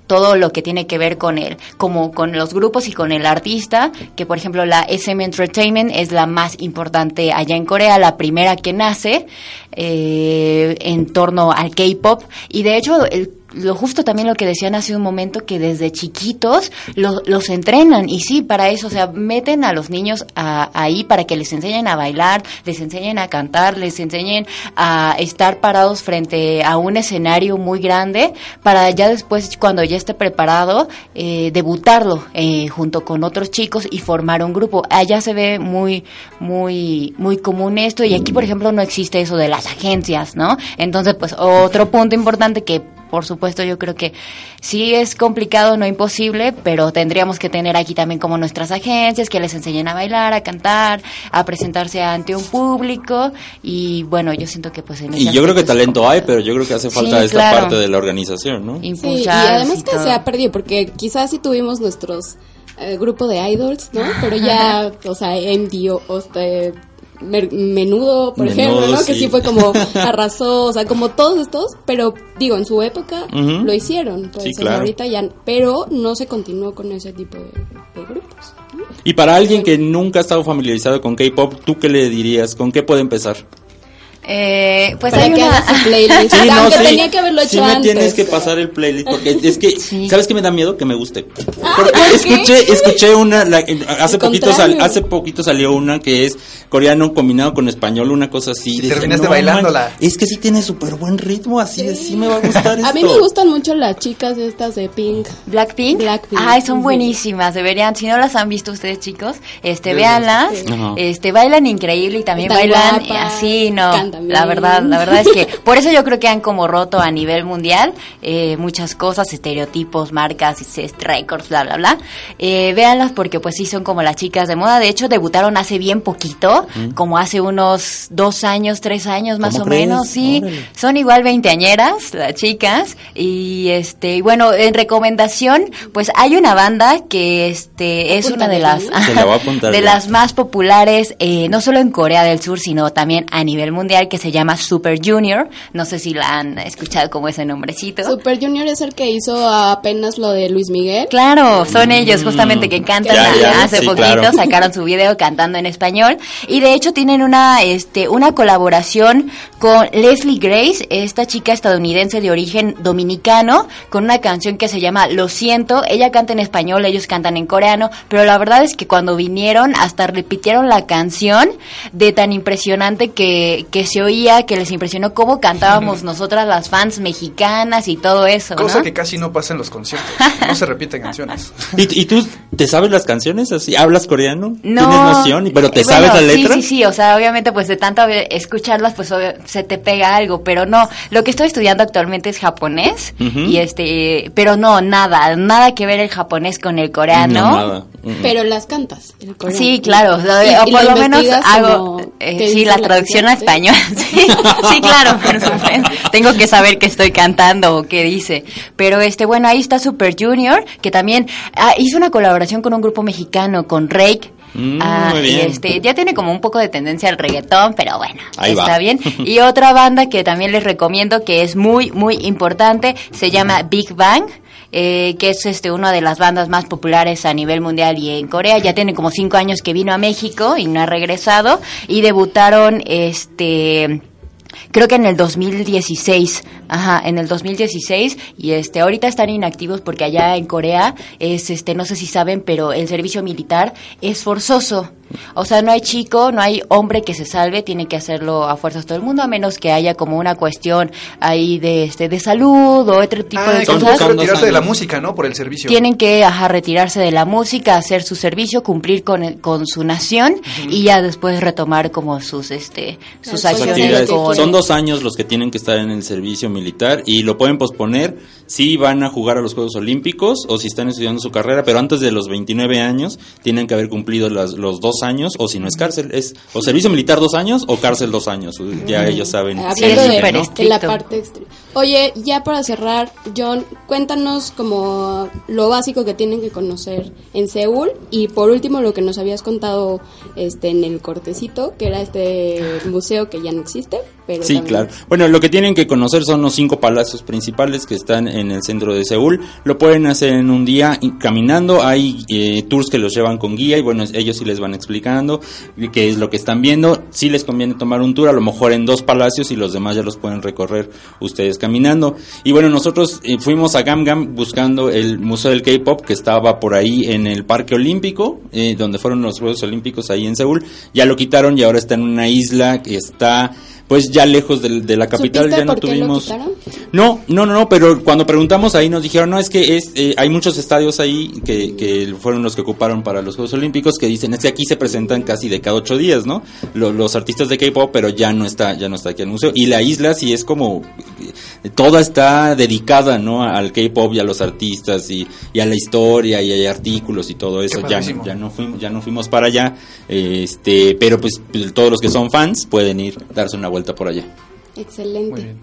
todo lo que tiene que ver con el, como con los grupos y con el artista, que por ejemplo la SM Entertainment es la más importante allá en Corea, la primera que nace eh, en torno al K-pop. Y de hecho el- lo justo también lo que decían hace un momento que desde chiquitos lo- los entrenan. Y sí para eso o sea meten a los niños a- ahí para que les enseñen a bailar les enseñen a cantar les enseñen a estar parados frente a un escenario muy grande para ya después cuando ya esté preparado eh, debutarlo eh, junto con otros chicos y formar un grupo. Allá se ve muy muy muy común esto. Y aquí por ejemplo no existe eso de las agencias no entonces pues otro punto importante que por supuesto, yo creo que sí es complicado, no imposible, pero tendríamos que tener aquí también como nuestras agencias que les enseñen a bailar, a cantar, a presentarse ante un público y bueno, yo siento que pues en ese Y yo creo que talento hay, pero yo creo que hace falta Sí, esta claro. parte de la organización, ¿no? Sí, y Impulsar además y que todo. se ha perdido, porque quizás sí tuvimos nuestros eh, grupo de idols, ¿no? Pero ya, o sea, MD, o este, mer- Menudo, por Menudo, ejemplo, ¿no? Que sí. fue como arrasó, o sea, como todos estos, pero digo, en su época lo hicieron, pues Sí, claro. ahorita ya, pero no se continuó con ese tipo de, de grupos. ¿no? Y para alguien que nunca ha estado familiarizado con K-pop, ¿tú qué le dirías? ¿Con qué puede empezar? Eh, pues Para hay que una... haga su playlist, Sí, no, aunque sí. tenía que haberlo hecho Sí me antes. tienes que pasar el playlist porque es que Sí. ¿sabes qué me da miedo? Que me guste. Porque ¿por qué? escuché escuché una la- hace poquito sal- hace poquito salió una que es coreano combinado con español, una cosa así. Y terminaste "No bailándola". Es que sí tiene súper buen ritmo, así de sí me va a gustar A mí esto". me gustan mucho las chicas estas de Pink. Blackpink. Blackpink. Ay, son buenísimas, deberían, si no las han visto ustedes chicos, este, véanlas, este, bailan increíble y también bailan guapas, así, no, la verdad, la verdad es que, por eso yo creo que han como roto a nivel mundial, eh, muchas cosas, estereotipos, marcas, y récords, bla, bla, bla, eh, véanlas porque pues sí son como las chicas de moda, de hecho debutaron hace bien poquito, como hace unos dos años, tres años más ¿Cómo o menos, sí, Órale. son igual veinteañeras las chicas. Y este y bueno en recomendación pues hay una banda que este es una de las la de las más populares eh, no solo en Corea del Sur sino también a nivel mundial que se llama Super Junior. No sé si la han escuchado como ese nombrecito. Super Junior es el que hizo apenas lo de Luis Miguel. Claro, son ellos justamente que cantan Ya, ya, hace sí, poquito, claro. sacaron su video cantando en español. Y de hecho tienen una este una colaboración con Leslie Grace, esta chica estadounidense de origen dominicano, con una canción que se llama Lo siento, ella canta en español, ellos cantan en coreano, pero la verdad es que cuando vinieron hasta repitieron la canción de tan impresionante que, que se oía, que les impresionó cómo cantábamos nosotras las fans mexicanas y todo eso. Cosa ¿no? que casi no pasa en los conciertos. No se repiten canciones. ¿Y, y tú te sabes las canciones así? ¿Hablas coreano? No. ¿Tienes noción? ¿Pero te Eh, sabes la letra? Sí, sí, sí, o sea, obviamente pues de tanto escucharlas pues obvio, se te pega algo, pero no, lo que estoy estudiando actualmente es japonés y este, pero no, nada, nada que ver el japonés con el coreano. No, nada. Mm. Pero las cantas. coreano. Sí, claro, o, sea, Y- o y por lo lo menos hago eh, sí la traducción a español. Sí, sí, claro, por supuesto. Tengo que saber qué estoy cantando o qué dice. Pero este, bueno, ahí está Super Junior, que también ah, hizo una colaboración con un grupo mexicano, con Rake. Mm, Ah, muy y bien. este, ya tiene como un poco de tendencia al reggaetón, pero bueno, Ahí está va. bien. Y otra banda que también les recomiendo que es muy, muy importante, se llama Big Bang. Eh, que es este una de las bandas más populares a nivel mundial y en Corea. Ya tiene como cinco años que vino a México y no ha regresado. Y debutaron este creo que en el 2016, ajá, en el 2016 y este ahorita están inactivos porque allá en Corea es este no sé si saben, pero el servicio militar es forzoso. O sea, no hay chico, no hay hombre que se salve, tiene que hacerlo a fuerzas todo el mundo, a menos que haya como una cuestión ahí de este de salud o otro tipo Ah, de son- cosas. que dos retirarse de la música, ¿no? Por el servicio. Tienen que ajá, retirarse de la música, hacer su servicio, cumplir con, el- con su nación y ya después retomar como sus este sus Las acciones con- Son dos años los que tienen que estar en el servicio militar y lo pueden posponer si van a jugar a los Juegos Olímpicos o si están estudiando su carrera, pero antes de los 29 años tienen que haber cumplido las- los dos años o si no es cárcel, es o servicio militar dos años o cárcel dos años. Ya ellos saben. Hablando Sí, es de, de la parte Oye, ya para cerrar, John, cuéntanos como lo básico que tienen que conocer en Seúl y por último lo que nos habías contado este en el cortecito, que era este museo que ya no existe, pero Sí, también- claro. Bueno, lo que tienen que conocer son los cinco palacios principales que están en el centro de Seúl. Lo pueden hacer en un día caminando. Hay eh, tours que los llevan con guía y bueno, ellos sí les van explicando qué es lo que están viendo. Sí les conviene tomar un tour, a lo mejor en dos palacios y los demás ya los pueden recorrer ustedes caminando. Y bueno, nosotros eh, fuimos a Gamgam buscando el Museo del K-Pop que estaba por ahí en el Parque Olímpico, eh, donde fueron los Juegos Olímpicos ahí en Seúl. Ya lo quitaron y ahora está en una isla que está pues ya lejos del- de, la capital ¿Supiste ya no por qué lo tuvimos no no no no pero cuando preguntamos ahí nos dijeron no es que es eh, hay muchos estadios ahí que, que fueron los que ocuparon para los Juegos Olímpicos que dicen es que aquí se presentan casi de cada ocho días no Lo- los artistas de K-pop pero ya no está ya no está aquí el museo. Y la isla sí es como eh, toda está dedicada no al K-pop y a los artistas y, y a la historia y hay artículos y todo eso. Ya ya no fuimos ya no fuimos para allá este pero pues todos los que son fans pueden ir darse una vuelta por allá Excelente. Muy bien.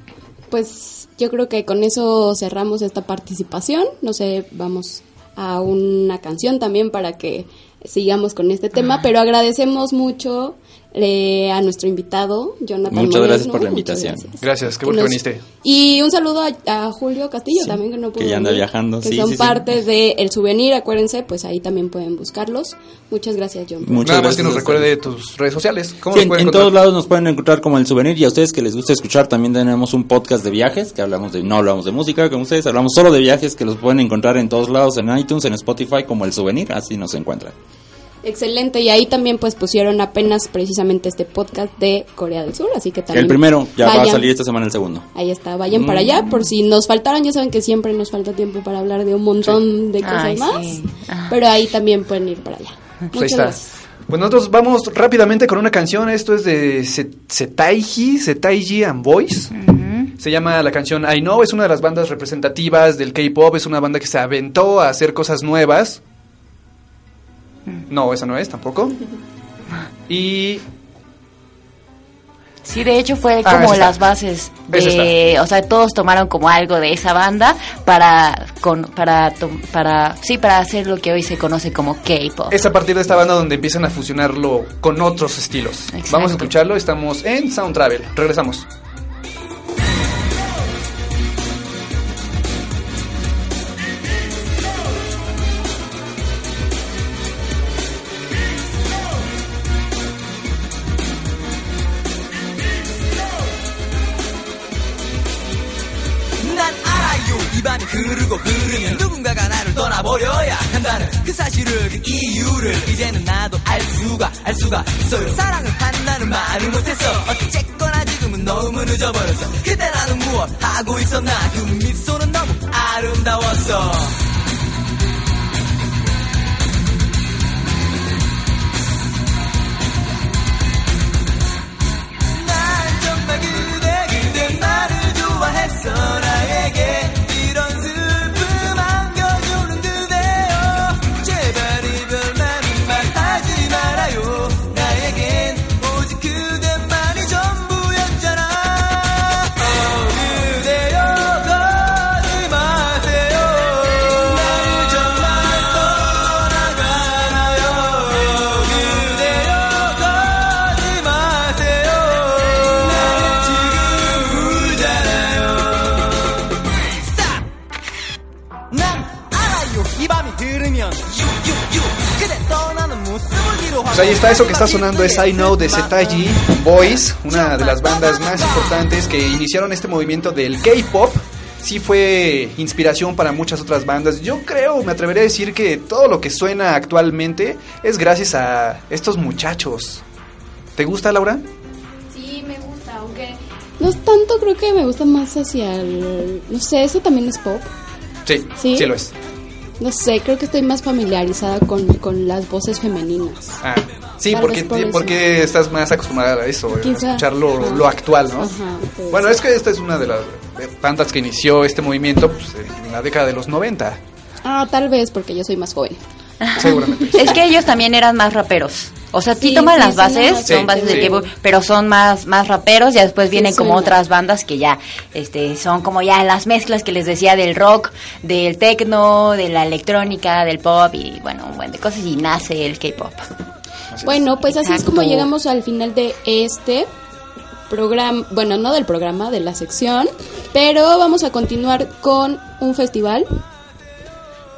Pues yo creo que con eso cerramos esta participación. No sé, vamos a una canción también para que sigamos con este tema, pero agradecemos mucho eh, a nuestro invitado, Jonathan Muchas Moreno. gracias por la Muchas invitación. gracias. Gracias, qué bueno que nos- viniste. Y un saludo a, a Julio Castillo también, que no pudo que ya anda venir, viajando, Que sí, son sí, sí. parte de El Souvenir, acuérdense, pues ahí también pueden buscarlos. Muchas gracias, John. Muchas Nada más gracias que nos recuerde tus redes sociales. ¿Cómo Sí, en, en todos lados nos pueden encontrar como el souvenir y a ustedes que les gusta escuchar también tenemos un podcast de viajes que hablamos de no hablamos de música como ustedes hablamos solo de viajes que los pueden encontrar en todos lados en iTunes en Spotify como el souvenir así nos encuentran Excelente, y ahí también pues pusieron apenas precisamente este podcast de Corea del Sur, así que también el primero ya va a salir esta semana el segundo Ahí está, vayan para allá, por si nos faltaron, ya saben que siempre nos falta tiempo para hablar de un montón de cosas Ay, más, sí. Ah. pero ahí también pueden ir para allá. Pues ahí Muchas está. gracias. Pues nosotros vamos rápidamente con una canción. Esto es de Se- Setaiji, Setaiji and Boys. Se llama la canción I Know. Es una de las bandas representativas del K-pop. Es una banda que se aventó a hacer cosas nuevas. No, esa no es tampoco. Y Sí, de hecho fue Ah, como las bases de, o sea, todos tomaron como algo de esa banda para con para para sí, para hacer lo que hoy se conoce como K-pop. es a partir de esta banda donde empiezan a fusionarlo con otros estilos. Exacto. Vamos a escucharlo. Estamos en Sound Travel. Regresamos.「 알 수가 알 수가 있어요 사랑을 한다는 말을 못했어. 어쨌거나 지금은 너무 늦어버렸어. 그때 나는 무엇 하고 있었나. 그 미소는 너무 아름다웠어. 난 정말 그대 그대 나를 좋아했어 ahí está, eso que está sonando es I Know de Setaiji Boys, una de las bandas más importantes que iniciaron este movimiento del K-pop sí fue inspiración para muchas otras bandas. Yo creo, me atrevería a decir que todo lo que suena actualmente es gracias a estos muchachos. ¿Te gusta, Laura? Sí, me gusta, aunque no es tanto, creo que me gusta más hacia el... No sé, eso también es pop. Sí, ¿Sí? sí, lo es. No sé, creo que estoy más familiarizada con, con las voces femeninas. Ah, sí, Tal porque, por porque estás más acostumbrada a eso, a Quizá. escuchar lo, Ajá. lo actual, ¿no? Ajá, puede bueno, es que esta es una de las eh, bandas que inició este movimiento pues, en la década de los 90, Ah, tal vez porque yo soy más joven. seguramente. Es que ellos también eran más raperos. O sea, sí, Sí, toman sí, las bases, son Sí, bases de sí. K-pop, pero son más más raperos. Ya después vienen como otras bandas que ya este son como ya las mezclas que les decía del rock, del techno, de la electrónica, del pop y bueno, un buen de cosas y nace el K-pop. Bueno, pues así es como llegamos al final de este programa, bueno, no del programa, de la sección, pero vamos a continuar con un festival.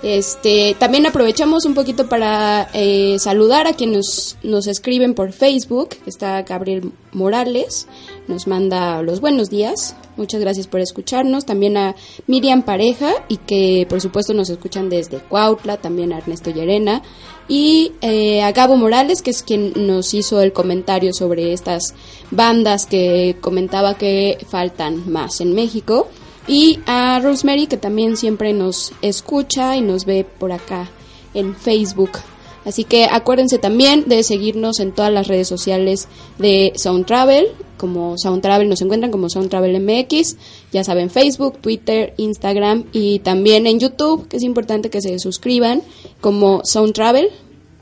Este, también aprovechamos un poquito para eh, saludar a quienes nos, nos escriben por Facebook. Está Gabriel Morales, nos manda los buenos días. Muchas gracias por escucharnos. También a Miriam Pareja y que por supuesto nos escuchan desde Cuautla. También a Ernesto Llerena. Y eh, a Gabo Morales, que es quien nos hizo el comentario sobre estas bandas que comentaba que faltan más en México. Y a Rosemary, que también siempre nos escucha y nos ve por acá en Facebook. Así que acuérdense también de seguirnos en todas las redes sociales de Sound Travel. Como Sound Travel nos encuentran como Sound Travel MX. Ya saben, Facebook, Twitter, Instagram y también en YouTube, que es importante que se suscriban como Sound Travel,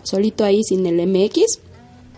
solito ahí sin el MX.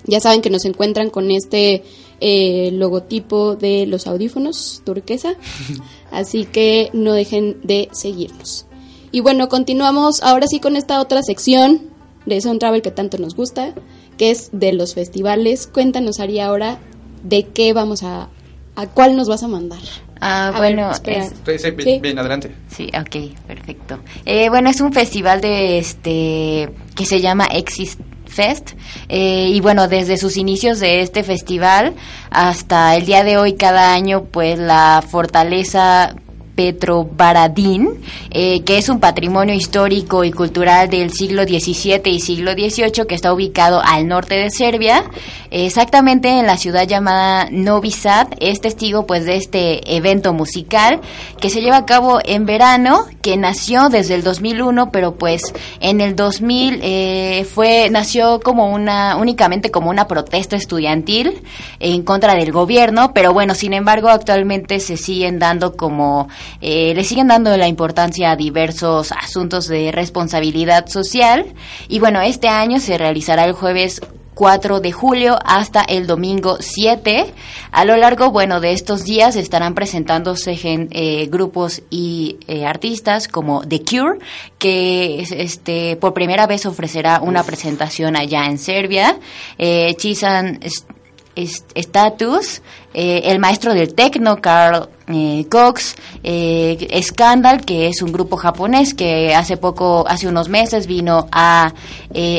Ya saben que nos encuentran con este eh, logotipo de los audífonos turquesa. Así que no dejen de seguirnos. Y bueno, continuamos ahora sí con esta otra sección de Sound Travel que tanto nos gusta, que es de los festivales. Cuéntanos, Ari, ahora de qué vamos a... ¿A cuál nos vas a mandar? Ah, A bueno, es- Sí, sí, bien, Sí. bien, adelante. Sí, ok, perfecto. Eh, bueno, es un festival de este que se llama Exist Fest. Eh, y bueno, desde sus inicios de este festival hasta el día de hoy cada año pues la fortaleza Petrovaradin, eh, que es un patrimonio histórico y cultural del siglo XVII y siglo XVIII que está ubicado al norte de Serbia, exactamente en la ciudad llamada Novi Sad, es testigo pues de este evento musical que se lleva a cabo en verano, que nació desde el 2001, pero pues en el 2000 eh, fue nació como una únicamente como una protesta estudiantil en contra del gobierno, pero bueno, sin embargo actualmente se siguen dando como eh, le siguen dando la importancia a diversos asuntos de responsabilidad social y bueno, este año se realizará el jueves 4 de julio hasta el domingo 7. A lo largo, bueno, de estos días estarán presentándose gen- eh, grupos y eh, artistas como The Cure, que es, este por primera vez ofrecerá una presentación allá en Serbia. Eh, Chisan Status, eh, el maestro del techno, Carl eh, Cox, eh, Scandal, que es un grupo japonés que hace poco, hace unos meses vino a,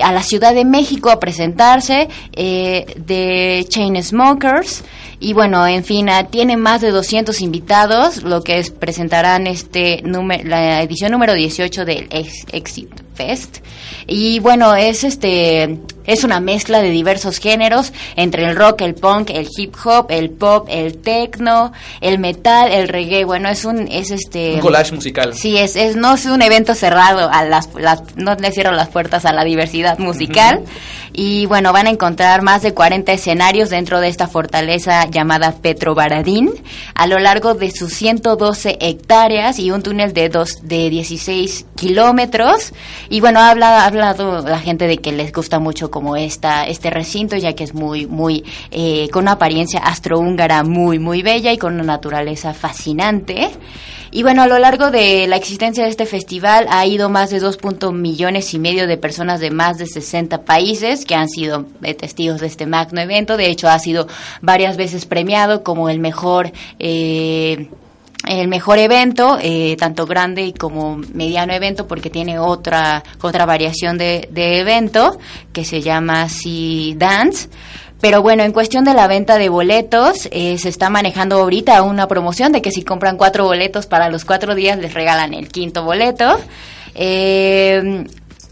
a la Ciudad de México a presentarse, de Chainsmokers, y bueno, en fin, ah, tiene más de 200 invitados, lo que es, presentarán este la edición número 18 del Ex- Exit Fest. Y bueno, es este es una mezcla de diversos géneros entre el rock, el punk, el hip hop, el pop, el techno, el metal, el reggae. Bueno, es un es este Un collage musical. Sí, es, es no es un evento cerrado a las, las no le cierro las puertas a la diversidad musical. Y bueno, van a encontrar más de 40 escenarios dentro de esta fortaleza llamada Petrovaradin a lo largo de sus 112 hectáreas y un túnel de dos de 16 kilómetros. Y bueno, ha hablado, ha hablado la gente de que les gusta mucho como esta este recinto ya que es muy muy eh, con una apariencia muy muy bella y con una naturaleza fascinante. Y bueno, a lo largo de la existencia de este festival ha ido más de 2 punto millones y medio de personas de más de 60 países que han sido eh, testigos de este magno evento. De hecho, ha sido varias veces premiado como el mejor... eh, el mejor evento, eh, tanto grande como mediano evento, porque tiene otra, otra variación de, de evento que se llama Sea Dance. Pero bueno, en cuestión de la venta de boletos, eh, se está manejando ahorita una promoción de que si compran cuatro boletos para los cuatro días les regalan el quinto boleto. Eh,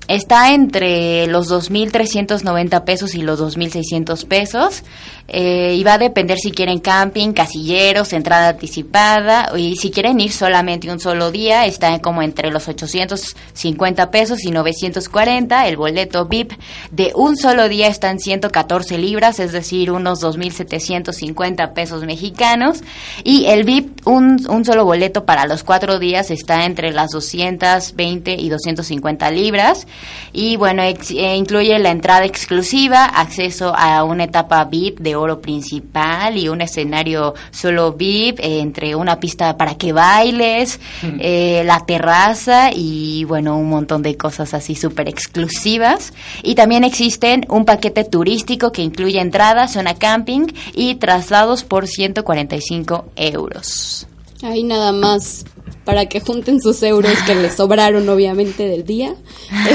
está entre los 2.390 pesos y los 2.600 pesos. Eh, y va a depender si quieren camping, casilleros, entrada anticipada y si quieren ir solamente un solo día está como entre los 850 pesos y 940. El boleto VIP de un solo día está en 114 libras, es decir, unos 2.750 pesos mexicanos. Y el VIP, un, solo boleto para los cuatro días está entre las 220 y 250 libras. Y bueno, ex- eh, incluye la entrada exclusiva, acceso a una etapa VIP de oro principal y un escenario solo VIP, eh, entre una pista para que bailes, eh, la terraza y bueno, un montón de cosas así súper exclusivas. Y también existen un paquete turístico que incluye entrada, zona camping y traslados por 145 euros. Ahí nada más para que junten sus euros que les sobraron obviamente del día.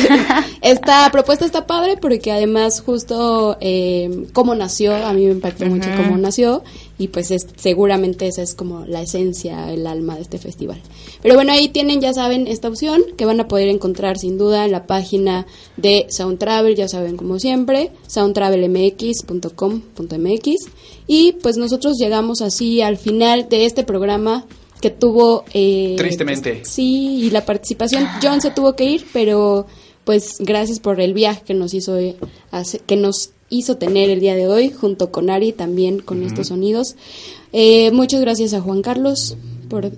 Esta propuesta está padre porque además justo eh, cómo nació, a mí me impactó mucho cómo nació y pues es, seguramente esa es como la esencia, el alma de este festival. Pero bueno, ahí tienen, ya saben, esta opción que van a poder encontrar sin duda en la página de Sound Travel, ya saben como siempre, soundtravelmx.com.mx y pues nosotros llegamos así al final de este programa que tuvo... eh, Tristemente. pues, sí, y la participación, John se tuvo que ir, pero pues gracias por el viaje que nos hizo eh, hace- que nos hizo tener el día de hoy junto con Ari también con estos sonidos. Eh, muchas gracias a Juan Carlos por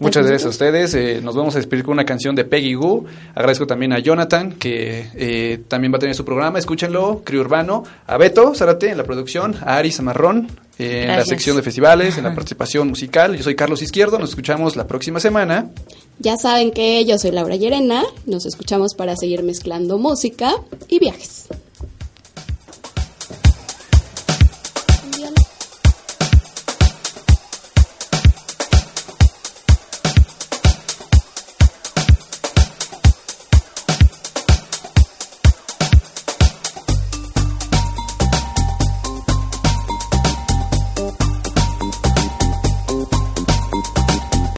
Muchas gracias a ustedes. eh, nos vamos a despedir con una canción de Peggy Goo. Agradezco también a Jonathan, que eh, también va a tener su programa. Escúchenlo, Crio Urbano. A Beto Zárate en la producción. A Ari Zamarrón eh, en la sección de festivales, en la participación musical. Yo soy Carlos Izquierdo. Nos escuchamos la próxima semana. Ya saben que yo soy Laura Llerena, nos escuchamos para seguir mezclando música y viajes.